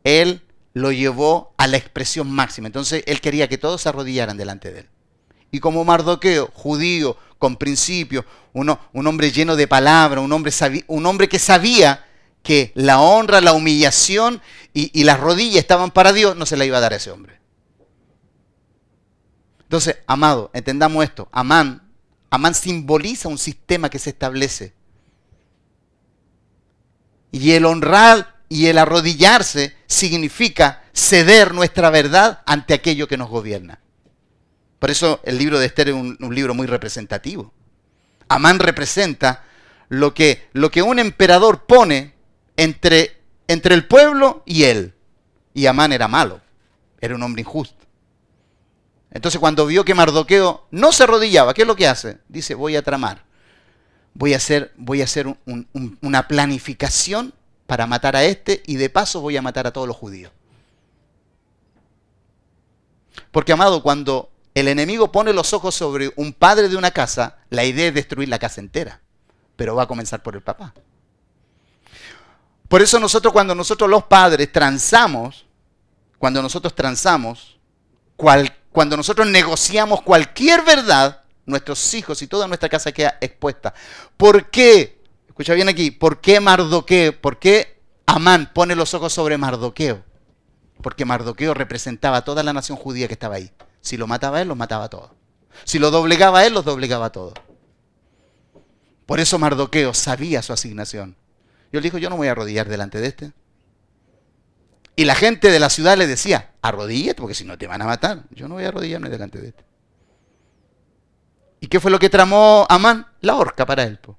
él lo llevó a la expresión máxima. Entonces él quería que todos se arrodillaran delante de él. Y como Mardoqueo, judío, con principios, un hombre lleno de palabra, un hombre, un hombre que sabía que la honra, la humillación y, y las rodillas estaban para Dios, no se la iba a dar a ese hombre. Entonces, amado, entendamos esto. Amán Amán simboliza un sistema que se establece. Y el honrar y el arrodillarse significa ceder nuestra verdad ante aquello que nos gobierna. Por eso el libro de Esther es un, libro muy representativo. Amán representa lo que, lo que un emperador pone entre, entre el pueblo y él. Y Amán era malo, era un hombre injusto. Entonces cuando vio que Mardoqueo no se arrodillaba, ¿qué es lo que hace? Dice, voy a tramar. Voy a hacer, voy a hacer una planificación para matar a este y de paso voy a matar a todos los judíos. Porque, amado, cuando el enemigo pone los ojos sobre un padre de una casa, la idea es destruir la casa entera. Pero va a comenzar por el papá. Por eso nosotros, cuando nosotros los padres transamos, cuando nosotros transamos, cualquier cuando nosotros negociamos cualquier verdad, nuestros hijos y toda nuestra casa queda expuesta. ¿Por qué? Escucha bien aquí, ¿por qué Mardoqueo? ¿Por qué Amán pone los ojos sobre Mardoqueo? Porque Mardoqueo representaba a toda la nación judía que estaba ahí. Si lo mataba él, los mataba a todos. Si lo doblegaba él, los doblegaba a todos. Por eso Mardoqueo sabía su asignación. Yo le dijo, yo no voy a arrodillar delante de este. Y la gente de la ciudad le decía, arrodíllate, porque si no te van a matar. Yo no voy a arrodillarme delante de este. ¿Y qué fue lo que tramó Amán? La horca para él. O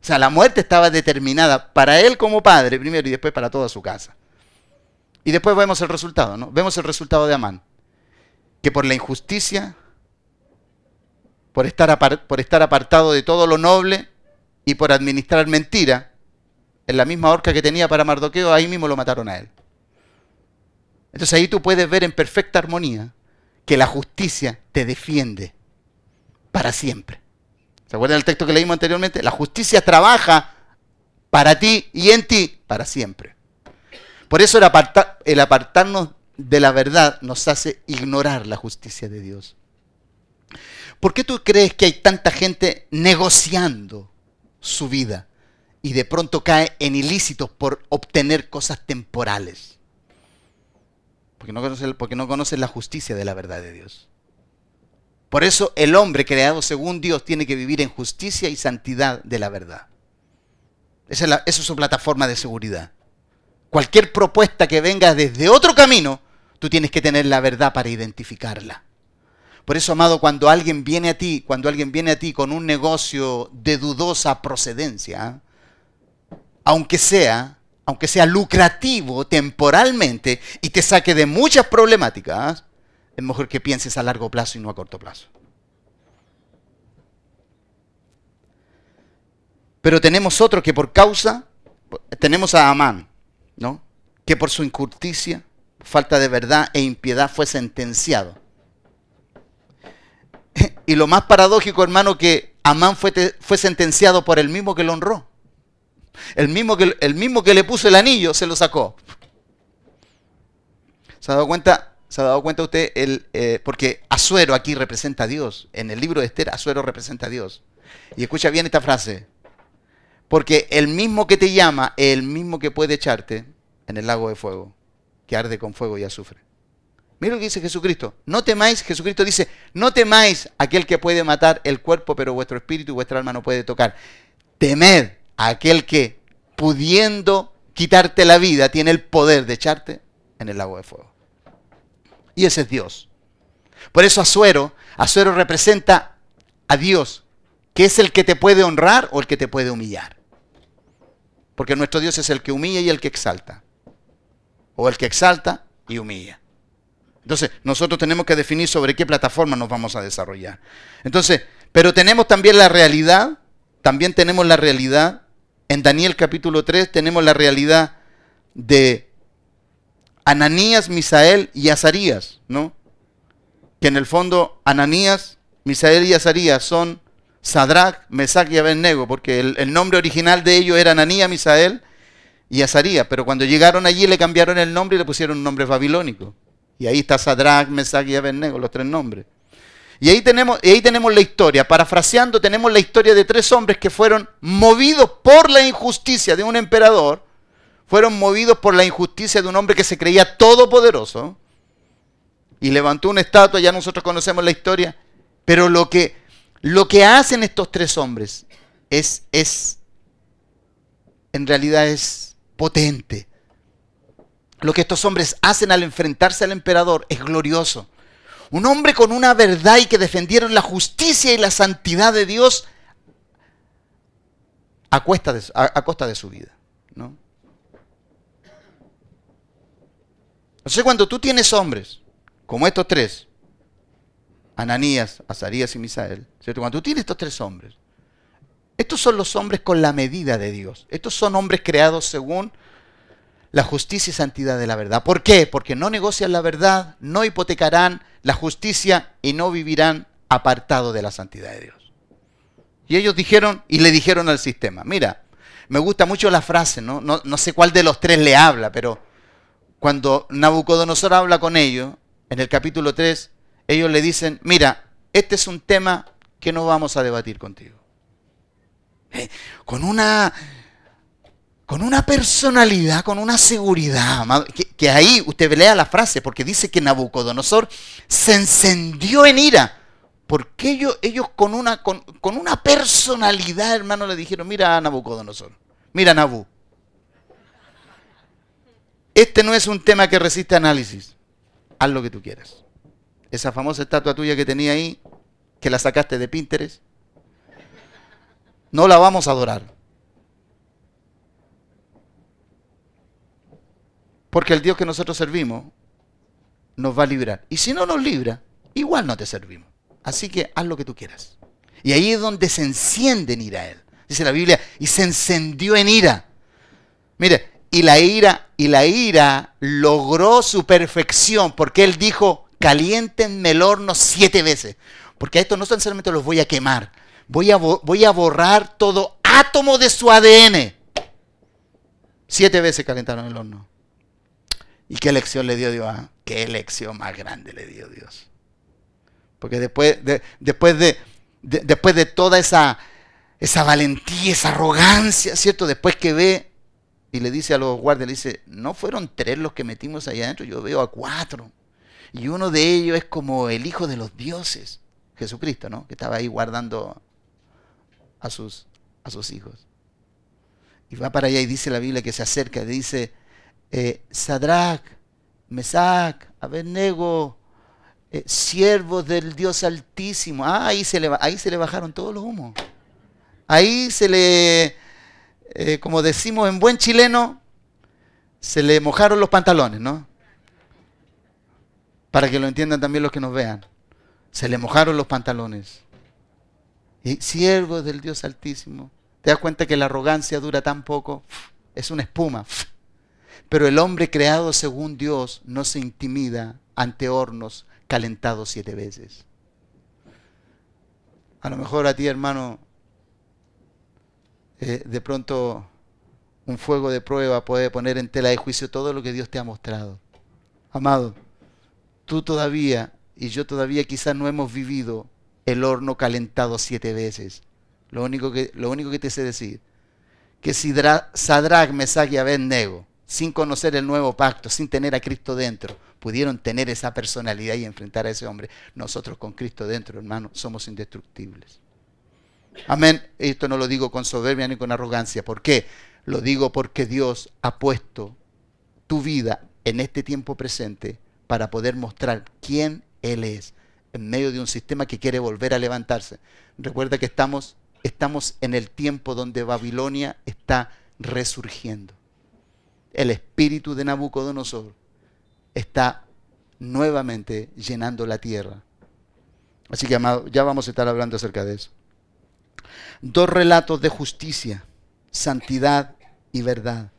sea, la muerte estaba determinada para él como padre primero y después para toda su casa. Y después vemos el resultado, ¿no? Vemos el resultado de Amán. Que por la injusticia, por estar, por estar apartado de todo lo noble y por administrar mentira, en la misma horca que tenía para Mardoqueo, ahí mismo lo mataron a él. Entonces ahí tú puedes ver en perfecta armonía que la justicia te defiende para siempre. ¿Se acuerdan del texto que leímos anteriormente? La justicia trabaja para ti y en ti para siempre. Por eso el, el apartarnos de la verdad nos hace ignorar la justicia de Dios. ¿Por qué tú crees que hay tanta gente negociando su vida y de pronto cae en ilícitos por obtener cosas temporales? Porque no conoces, porque no conoces la justicia de la verdad de Dios. Por eso el hombre creado según Dios tiene que vivir en justicia y santidad de la verdad. Esa es, su plataforma de seguridad. Cualquier propuesta que venga desde otro camino, tú tienes que tener la verdad para identificarla. Por eso, amado, cuando alguien viene a ti, cuando alguien viene a ti con un negocio de dudosa procedencia, aunque sea, aunque sea lucrativo temporalmente y te saque de muchas problemáticas, es mejor que pienses a largo plazo y no a corto plazo. Pero tenemos otro que por causa, tenemos a Amán, ¿no? Que por su injusticia, falta de verdad e impiedad fue sentenciado. Y lo más paradójico, hermano, que Amán fue, fue sentenciado por el mismo que lo honró. El mismo, que, el mismo que le puso el anillo se lo sacó. ¿Se ha dado cuenta? ¿Se ha dado cuenta usted? El, eh, porque Azuero aquí representa a Dios. En el libro de Esther, Azuero representa a Dios. Y escucha bien esta frase. Porque el mismo que te llama, el mismo que puede echarte en el lago de fuego, que arde con fuego y azufre. Mira lo que dice Jesucristo. No temáis, Jesucristo dice, no temáis aquel que puede matar el cuerpo, pero vuestro espíritu y vuestra alma no puede tocar. Temed aquel que, pudiendo quitarte la vida, tiene el poder de echarte en el lago de fuego. Y ese es Dios. Por eso Azuero, Azuero representa a Dios, que es el que te puede honrar o el que te puede humillar. Porque nuestro Dios es el que humilla y el que exalta. O el que exalta y humilla. Entonces, nosotros tenemos que definir sobre qué plataforma nos vamos a desarrollar. Entonces, pero tenemos también la realidad, también tenemos la realidad, en Daniel capítulo 3 tenemos la realidad de Ananías, Misael y Azarías, ¿no? Que en el fondo Ananías, Misael y Azarías son Sadrach, Mesach y Abednego, porque el, nombre original de ellos era Ananías, Misael y Azarías, pero cuando llegaron allí le cambiaron el nombre y le pusieron un nombre babilónico. Y ahí está Sadrach, Mesach y Abednego, los tres nombres. Y ahí tenemos, y ahí tenemos la historia. Parafraseando, tenemos la historia de tres hombres que fueron movidos por la injusticia de un emperador fueron movidos por la injusticia de un hombre que se creía todopoderoso y levantó una estatua, ya nosotros conocemos la historia, pero lo que, lo que hacen estos tres hombres es, es, en realidad es potente. Lo que estos hombres hacen al enfrentarse al emperador es glorioso. Un hombre con una verdad y que defendieron la justicia y la santidad de Dios a, costa de su vida. ¿no? Entonces cuando tú tienes hombres, como estos tres, Ananías, Azarías y Misael, ¿cierto? cuando tú tienes estos tres hombres, estos son los hombres con la medida de Dios. Estos son hombres creados según la justicia y santidad de la verdad. ¿Por qué? Porque no negocian la verdad, no hipotecarán la justicia y no vivirán apartados de la santidad de Dios. Y ellos dijeron y le dijeron al sistema, mira, me gusta mucho la frase, ¿no? No, no sé cuál de los tres le habla, pero cuando Nabucodonosor habla con ellos, en el capítulo 3, ellos le dicen, mira, este es un tema que no vamos a debatir contigo. Eh, con una con una personalidad, con una seguridad, que, ahí usted lea la frase, porque dice que Nabucodonosor se encendió en ira. Porque ellos, ellos con, una, con, con una personalidad, hermano, le dijeron, mira Nabucodonosor, mira Nabu, este no es un tema que resiste análisis. haz lo que tú quieras. Esa famosa estatua tuya que tenía ahí, que la sacaste de Pinterest, no la vamos a adorar. Porque el Dios que nosotros servimos nos va a librar. Y si no nos libra, igual no te servimos. Así que haz lo que tú quieras. Y ahí es donde se enciende en ira él. Dice la Biblia, y se encendió en ira. Mire, y la ira, y la ira logró su perfección, porque él dijo, calientenme el horno siete veces. Porque a esto no solamente los voy a quemar, voy a, voy a borrar todo átomo de su ADN. Siete veces calentaron el horno. ¿Y qué lección le dio Dios? Ah, ¿Qué lección más grande le dio Dios? Porque después de, después de, después de toda esa, esa valentía, esa arrogancia, ¿cierto? Después que ve y le dice a los guardias, le dice, no fueron tres los que metimos allá adentro, yo veo a cuatro. Y uno de ellos es como el hijo de los dioses, Jesucristo, ¿no? Que estaba ahí guardando a sus, a sus hijos. Y va para allá y dice la Biblia que se acerca, dice, eh, Sadrach, Mesach, Abednego, eh, siervos del Dios Altísimo. Ah, ahí se, le, ahí se le bajaron todos los humos. Ahí se le, eh, como decimos en buen chileno, se le mojaron los pantalones, ¿no? Para que lo entiendan también los que nos vean. Se le mojaron los pantalones. Y siervos del Dios Altísimo. ¿Te das cuenta que la arrogancia dura tan poco? Es una espuma. Pero el hombre creado según Dios no se intimida ante hornos calentados siete veces. A lo mejor a ti, hermano, eh, de pronto un fuego de prueba puede poner en tela de juicio todo lo que Dios te ha mostrado. Amado, tú todavía y yo todavía quizás no hemos vivido el horno calentado siete veces. Lo único que, lo único que te sé decir, que si Sadrach, Mesach y Abednego sin conocer el nuevo pacto, sin tener a Cristo dentro, pudieron tener esa personalidad y enfrentar a ese hombre. Nosotros con Cristo dentro, hermano, somos indestructibles. Amén. Esto no lo digo con soberbia ni con arrogancia. ¿Por qué? Lo digo porque Dios ha puesto tu vida en este tiempo presente para poder mostrar quién Él es en medio de un sistema que quiere volver a levantarse. Recuerda que estamos, estamos en el tiempo donde Babilonia está resurgiendo el espíritu de Nabucodonosor está nuevamente llenando la tierra. Así que, amado, ya vamos a estar hablando acerca de eso. Dos relatos de justicia, santidad y verdad.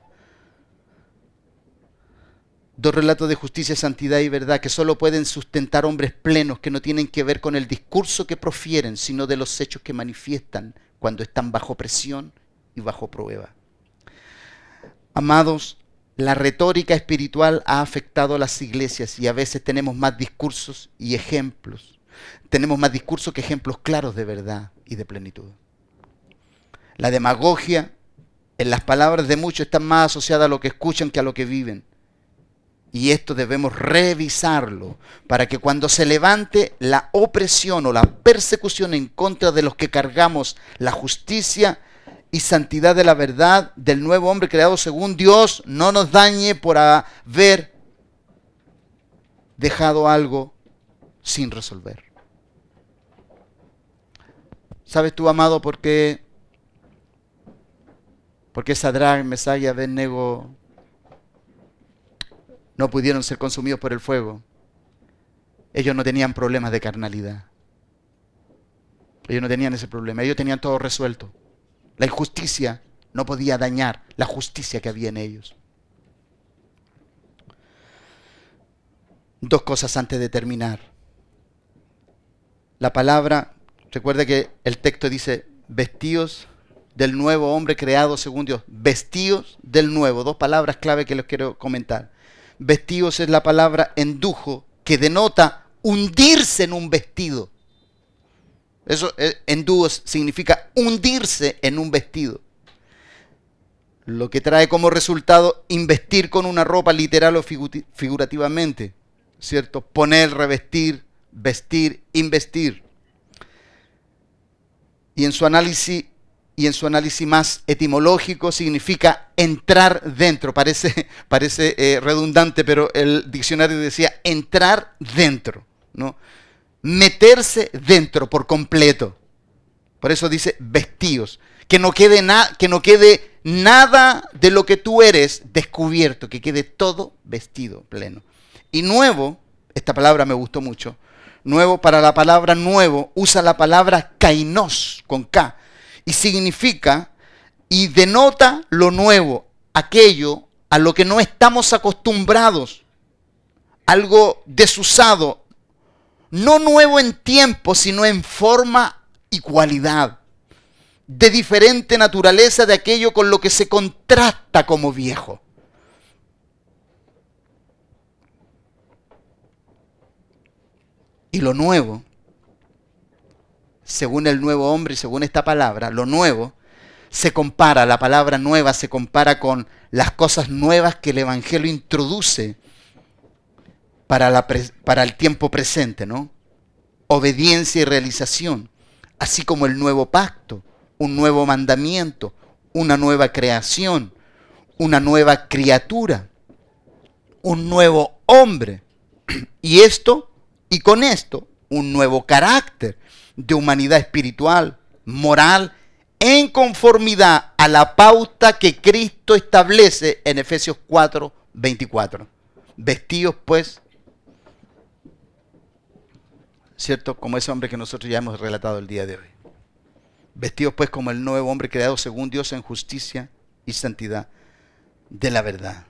Dos relatos de justicia, santidad y verdad que solo pueden sustentar hombres plenos que no tienen que ver con el discurso que profieren, sino de los hechos que manifiestan cuando están bajo presión y bajo prueba. Amados, la retórica espiritual ha afectado a las iglesias y a veces tenemos más discursos y ejemplos. Tenemos más discursos que ejemplos claros de verdad y de plenitud. La demagogia en las palabras de muchos está más asociada a lo que escuchan que a lo que viven. Y esto debemos revisarlo para que cuando se levante la opresión o la persecución en contra de los que cargamos la justicia, y santidad de la verdad del nuevo hombre creado según Dios no nos dañe por haber dejado algo sin resolver. ¿Sabes tú, amado, por qué? ¿Por qué Sadrach, Mesach y Abednego no pudieron ser consumidos por el fuego? Ellos no tenían problemas de carnalidad. Ellos no tenían ese problema. Ellos tenían todo resuelto. La injusticia no podía dañar la justicia que había en ellos. Dos cosas antes de terminar. La palabra, recuerda que el texto dice, vestidos del nuevo hombre creado según Dios. Vestidos del nuevo. Dos palabras clave que les quiero comentar. Vestidos es la palabra endujo, que denota hundirse en un vestido. Eso eh, en dúos significa hundirse en un vestido. Lo que trae como resultado investir con una ropa literal o figurativamente. ¿Cierto? Poner, revestir, vestir, investir. Y en su análisis y en su análisis más etimológico significa entrar dentro. Parece, parece eh, redundante, pero el diccionario decía entrar dentro, ¿no? Meterse dentro por completo. Por eso dice vestidos. Que no quede, que no quede nada de lo que tú eres descubierto, que quede todo vestido pleno. Y nuevo, esta palabra me gustó mucho, nuevo para la palabra nuevo usa la palabra kainos con K y significa y denota lo nuevo, aquello a lo que no estamos acostumbrados, algo desusado, no nuevo en tiempo, sino en forma y cualidad, de diferente naturaleza de aquello con lo que se contrasta como viejo. Y lo nuevo según el nuevo hombre y según esta palabra, lo nuevo, se compara, la palabra nueva se compara con las cosas nuevas que el Evangelio introduce para, la para el tiempo presente, ¿no? Obediencia y realización, así como el nuevo pacto, un nuevo mandamiento, una nueva creación, una nueva criatura, un nuevo hombre. Y esto, y con esto, un nuevo carácter de humanidad espiritual, moral, en conformidad a la pauta que Cristo establece en Efesios 4, 24. Vestidos pues, ¿cierto? Como ese hombre que nosotros ya hemos relatado el día de hoy. Vestidos pues como el nuevo hombre creado según Dios en justicia y santidad de la verdad.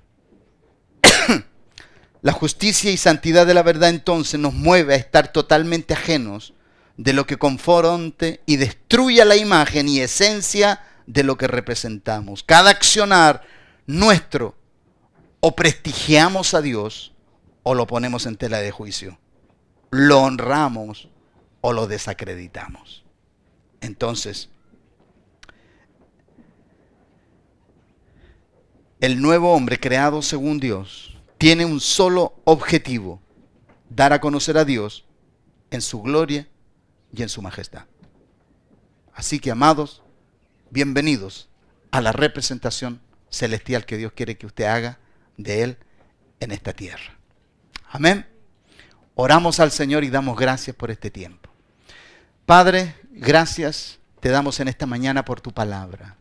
la justicia y santidad de la verdad entonces nos mueve a estar totalmente ajenos de lo que confronte y destruya la imagen y esencia de lo que representamos. Cada accionar nuestro o prestigiamos a Dios o lo ponemos en tela de juicio. Lo honramos o lo desacreditamos. Entonces, el nuevo hombre creado según Dios tiene un solo objetivo, dar a conocer a Dios en su gloria y en su majestad. Así que, amados, bienvenidos a la representación celestial que Dios quiere que usted haga de Él en esta tierra. Amén. Oramos al Señor y damos gracias por este tiempo. Padre, gracias te damos en esta mañana por tu palabra.